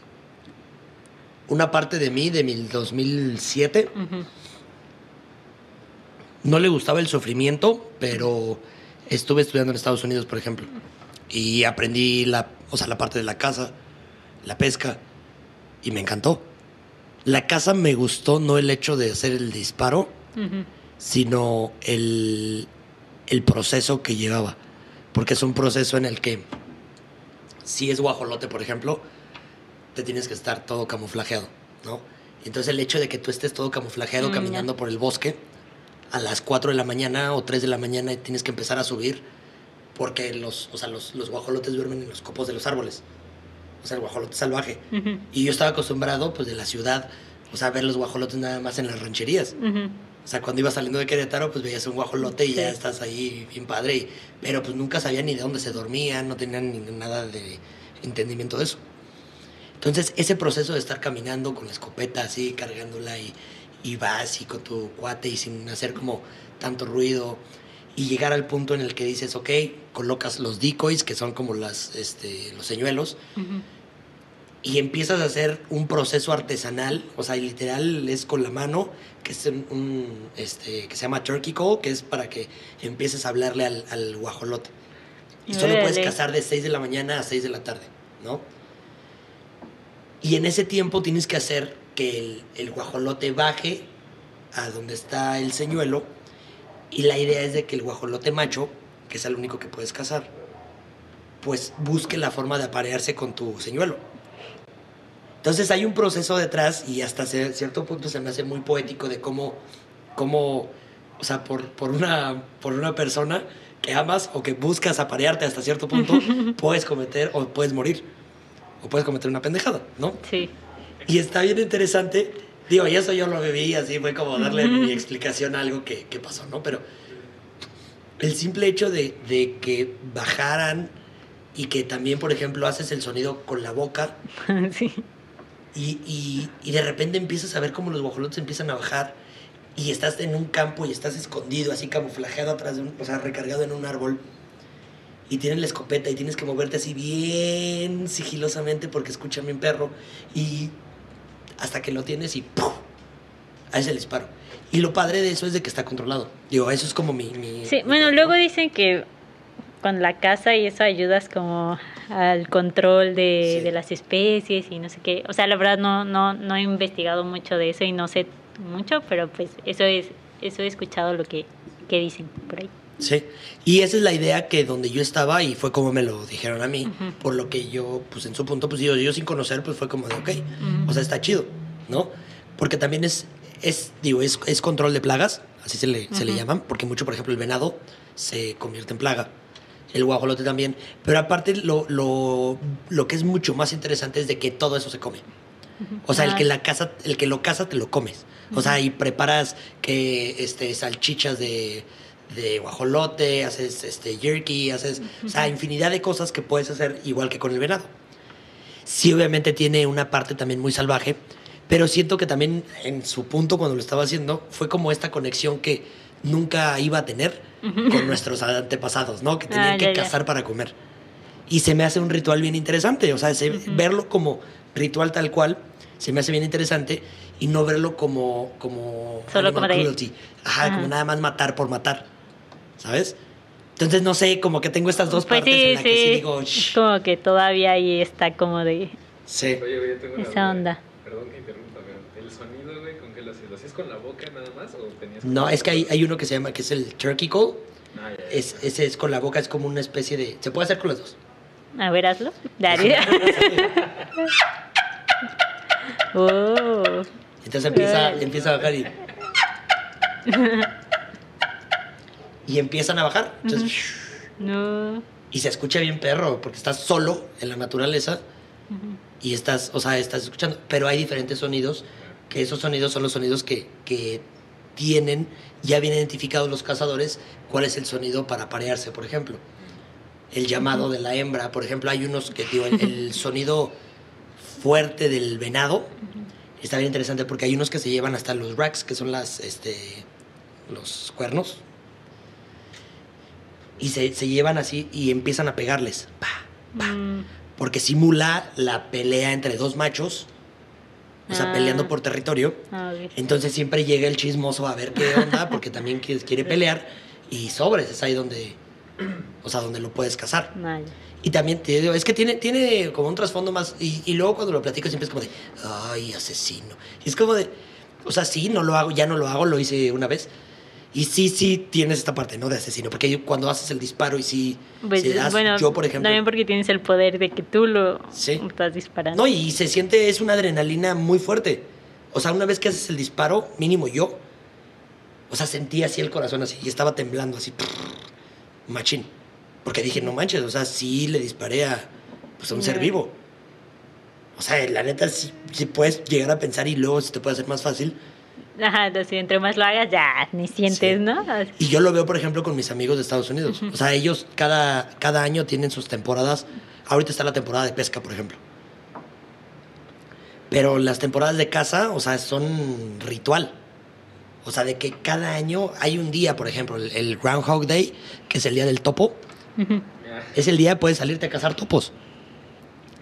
Una parte de mí, de mi 2007, Ujú. no le gustaba el sufrimiento, pero estuve estudiando en Estados Unidos, por ejemplo, y aprendí la, o sea, la parte de la caza, la pesca, y me encantó. La caza me gustó no el hecho de hacer el disparo, sino el, el proceso que llevaba, porque es un proceso en el que, si es guajolote, por ejemplo, te tienes que estar todo camuflajeado, ¿no? Entonces el hecho de que tú estés todo camuflajeado Mm, ya. caminando por el bosque a las 4 de la mañana o 3 de la mañana y tienes que empezar a subir porque los, o sea, los, los guajolotes duermen en los copos de los árboles. O sea, el guajolote salvaje. Ujú. Y yo estaba acostumbrado, pues, de la ciudad, o sea, a ver los guajolotes nada más en las rancherías. O sea, cuando iba saliendo de Querétaro, pues veías un guajolote y ya estás ahí bien padre. y- pero pues nunca sabían ni de dónde se dormían, no tenían ni nada de entendimiento de eso. Entonces, ese proceso de estar caminando con la escopeta así, cargándola y, y vas y con tu cuate y sin hacer como tanto ruido y llegar al punto en el que dices, ok, colocas los decoys, que son como las, este, los señuelos, Ujú. y empiezas a hacer un proceso artesanal, o sea, literal es con la mano, que es un, este, que se llama turkey call, que es para que empieces a hablarle al, al guajolote. Y solo puedes cazar de 6 de la mañana a 6 de la tarde, ¿no? Y en ese tiempo tienes que hacer que el, el guajolote baje a donde está el señuelo. Y la idea es de que el guajolote macho, que es el único que puedes cazar, pues busque la forma de aparearse con tu señuelo. Entonces hay un proceso detrás y hasta cierto punto se me hace muy poético de cómo, cómo o sea, por, por, una, por una persona que amas o que buscas aparearte hasta cierto punto, <laughs> puedes cometer o puedes morir. O puedes cometer una pendejada, ¿no? Sí. Y está bien interesante. Digo, y eso yo lo viví así, fue como darle mi explicación a algo que, que pasó, ¿no? Pero el simple hecho de, de que bajaran y que también, por ejemplo, haces el sonido con la boca <laughs> sí. y, y, y de repente empiezas a ver cómo los guajolotes empiezan a bajar y estás en un campo y estás escondido, así camuflajeado atrás de un, o sea, recargado en un árbol y tienes la escopeta y tienes que moverte así bien sigilosamente porque escuchan bien perro y hasta que lo tienes y ¡puf! haces el disparo. Y lo padre de eso es de que está controlado. Digo, eso es como mi... mi- Sí, mi bueno, luego dicen que con la caza y eso ayudas como al control de, Sí. de las especies y no sé qué. O sea, la verdad no, no, no he investigado mucho de eso y no sé mucho, pero pues eso es, eso he escuchado lo que, que dicen por ahí. Sí, y esa es la idea que donde yo estaba y fue como me lo dijeron a mí, Ujú. por lo que yo, pues en su punto, pues yo, yo sin conocer, pues fue como de, ok, Ujú. o sea, está chido, ¿no? Porque también es, es digo, es, es control de plagas, así se le, se le llaman, porque mucho, por ejemplo, el venado se convierte en plaga, el guajolote también, pero aparte lo, lo, lo que es mucho más interesante es de que todo eso se come. O sea, el Ah. que la casa, el que lo caza te lo comes. O sea, y preparas que este salchichas de, de guajolote, haces este jerky, haces, o sea, infinidad de cosas que puedes hacer igual que con el venado. Sí, obviamente tiene una parte también muy salvaje, pero siento que también en su punto cuando lo estaba haciendo fue como esta conexión que nunca iba a tener con nuestros antepasados, ¿no? Que tenían Ah, que ya, ya. cazar para comer. Y se me hace un ritual bien interesante, o sea, se- verlo como ritual tal cual, se me hace bien interesante y no verlo como como Solo como Ajá. como nada más matar por matar. ¿Sabes? Entonces no sé, como que tengo estas dos Pues partes sí, en las que sí sí. digo, "Shh". como que todavía ahí está como de... sí. Oye, güey, yo tengo una Esa duda. onda. Perdón que interrumpa, pero el sonido, güey, ¿con qué lo hacías? ¿Lo hacías con la boca nada más o tenías No, es que hay, hay uno que se llama que es el turkey call. Ah, ya, ya. Es, ese es con la boca, es como una especie de. Se puede hacer con los dos. A ver, hazlo. Dale. <laughs> oh. Entonces empieza, empieza a bajar y. <laughs> Y empiezan a bajar. Entonces, No. Y se escucha bien perro, porque estás solo en la naturaleza y estás, o sea, estás escuchando. Pero hay diferentes sonidos, que esos sonidos son los sonidos que, que tienen, ya bien identificados los cazadores, cuál es el sonido para parearse, por ejemplo. El llamado de la hembra, por ejemplo, hay unos que, digo, el, el <laughs> sonido fuerte del venado está bien interesante porque hay unos que se llevan hasta los racks, que son las, este, los cuernos, y se, se llevan así y empiezan a pegarles. Pa, pa, Mm, porque simula la pelea entre dos machos, o sea, Ah. peleando por territorio. a ver. Entonces siempre llega el chismoso a ver qué onda, porque también quiere, quiere pelear. Y sobres, es ahí donde, o sea, donde lo puedes cazar. Vale. Y también te digo, es que tiene, tiene como un trasfondo más. Y, y luego cuando lo platico siempre es como de, ay, asesino. Y es como de, o sea, sí, no lo hago, ya no lo hago, lo hice una vez. Y sí, sí tienes esta parte, ¿no? De asesino. Porque cuando haces el disparo y sí, Pues, si das- bueno, yo, por ejemplo. también porque tienes el poder de que tú lo Sí. estás disparando. No, y se siente, es una adrenalina muy fuerte. O sea, una vez que haces el disparo, mínimo yo, o sea, sentí así el corazón así y estaba temblando así, machín. Porque dije, no manches, o sea, sí le disparé a, pues, a un ser vivo. O sea, la neta, sí, sí puedes llegar a pensar y luego se te puede hacer más fácil. Ajá, entonces entre más lo hagas, ya ni sientes, Sí. ¿no? Y yo lo veo, por ejemplo, con mis amigos de Estados Unidos. O sea, ellos cada, cada año tienen sus temporadas. Ahorita está la temporada de pesca, por ejemplo. Pero las temporadas de caza, o sea, son ritual. O sea, de que cada año hay un día, por ejemplo, el, el Groundhog Day, que es el día del topo. Es el día puedes salirte a cazar topos.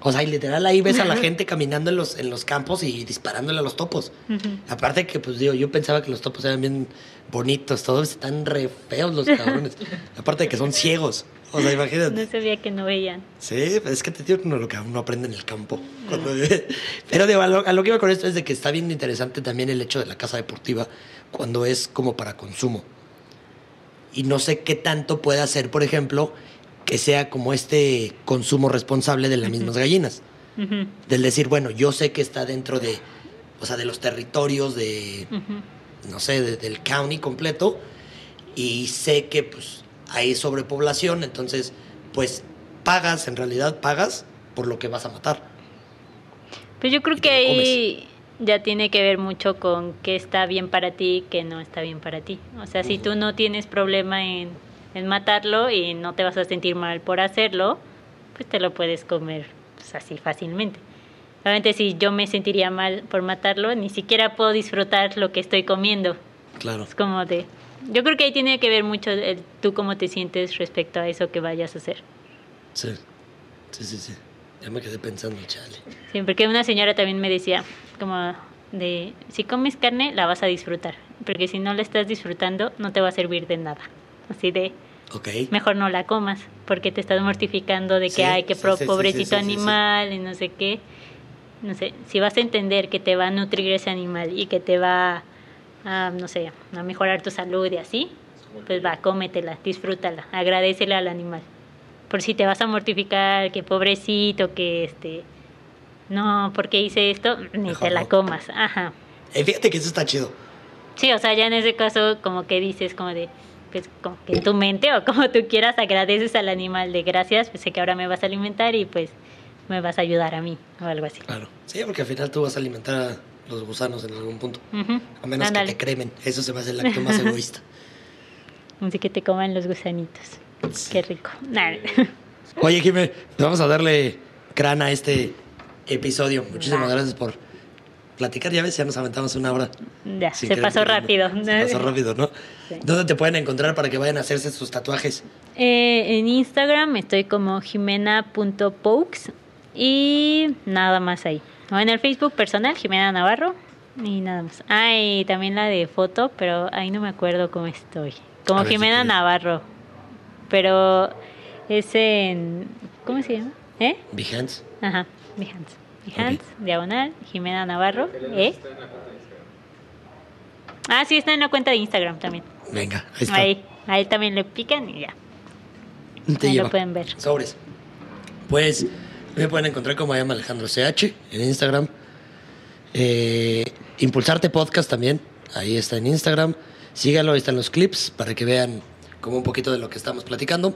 O sea, y literal ahí ves a la gente caminando en los, en los campos y disparándole a los topos. Aparte que, pues digo, yo pensaba que los topos eran bien bonitos, todos están re feos los cabrones. <laughs> Aparte de que son ciegos. O sea, imagínate. No sabía que no veían. Sí, es que te digo que uno lo que uno aprende en el campo. Cuando- Pero digo, a lo, a lo que iba con esto es de que está bien interesante también el hecho de la casa deportiva cuando es como para consumo. Y no sé qué tanto puede hacer, por ejemplo, que sea como este consumo responsable de las mismas gallinas. Del decir, bueno, yo sé que está dentro de, o sea, de los territorios de, no sé, de- del county completo y sé que pues hay sobrepoblación, entonces pues pagas, en realidad pagas por lo que vas a matar. Pues yo creo que ahí ya tiene que ver mucho con qué está bien para ti y qué no está bien para ti. O sea, si tú no tienes problema en, en matarlo y no te vas a sentir mal por hacerlo, pues te lo puedes comer pues, así fácilmente. Obviamente si yo me sentiría mal por matarlo, ni siquiera puedo disfrutar lo que estoy comiendo. Claro. Es como de... Yo creo que ahí tiene que ver mucho el, tú cómo te sientes respecto a eso que vayas a hacer. Sí. Sí, sí, sí. Ya me quedé pensando, chale. Sí, porque una señora también me decía, como de, si comes carne, la vas a disfrutar, porque si no la estás disfrutando, no te va a servir de nada. Así de, Ok. mejor no la comas, porque te estás mortificando de que, Sí, ay, que sí, pro- sí, sí, pobrecito sí, sí, sí, sí. animal y no sé qué. No sé, si vas a entender que te va a nutrir ese animal y que te va a, no sé, a mejorar tu salud y así, pues va, cómetela, disfrútala, agradecele al animal. Por si te vas a mortificar, que pobrecito, que este, no, porque hice esto, ni Mejor te la no. comas. Ajá. Eh, fíjate que eso está chido. Sí, o sea, ya en ese caso, como que dices, como de, pues, como que en tu mente o como tú quieras, agradeces al animal de gracias, pues sé que ahora me vas a alimentar y pues me vas a ayudar a mí o algo así. Claro. Sí, porque al final tú vas a alimentar a los gusanos en algún punto. A menos que te cremen. Eso se me hace el acto más <laughs> egoísta. Así que te coman los gusanitos. Sí. Qué rico. Nah. Oye, Jimé, vamos a darle crana a este episodio. Muchísimas gracias por platicar. Ya ves, ya nos aventamos una hora. Ya, se querer pasó rápido. Se pasó <laughs> rápido, ¿no? Sí. ¿Dónde te pueden encontrar para que vayan a hacerse sus tatuajes? Eh, en Instagram estoy como jimena.pokes y nada más ahí. O en el Facebook personal, Jimena Navarro, y nada más. Ah, y también la de foto, pero ahí no me acuerdo cómo estoy. Como si Jimena. Navarro, pero es en... ¿Cómo se llama? ¿Eh? Behance. Ajá, Behance. Behance, diagonal, Jimena Navarro, ¿eh? Ah, sí, está en la cuenta de Instagram también. Venga, ahí está. Ahí, ahí también le pican y ya. Te ahí lleva. lo pueden ver. Sobres. Pues me pueden encontrar como llama Alejandro CH en Instagram. Eh, Impulsarte Podcast también. Ahí está en Instagram. Sígalo, ahí están los clips para que vean como un poquito de lo que estamos platicando.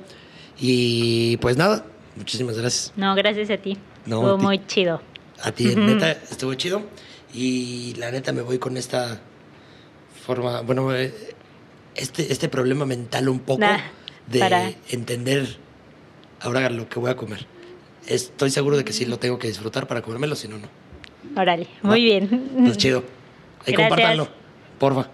Y pues nada, muchísimas gracias. No, gracias a ti. No, a ti. muy chido. A ti, neta, estuvo chido. Y la neta me voy con esta forma, bueno, eh, este, este problema mental un poco Nah, de para- entender ahora lo que voy a comer. Estoy seguro de que sí lo tengo que disfrutar para comérmelo, si no, no. Órale, muy Va. bien. Pues chido. Ahí compártanlo, porfa.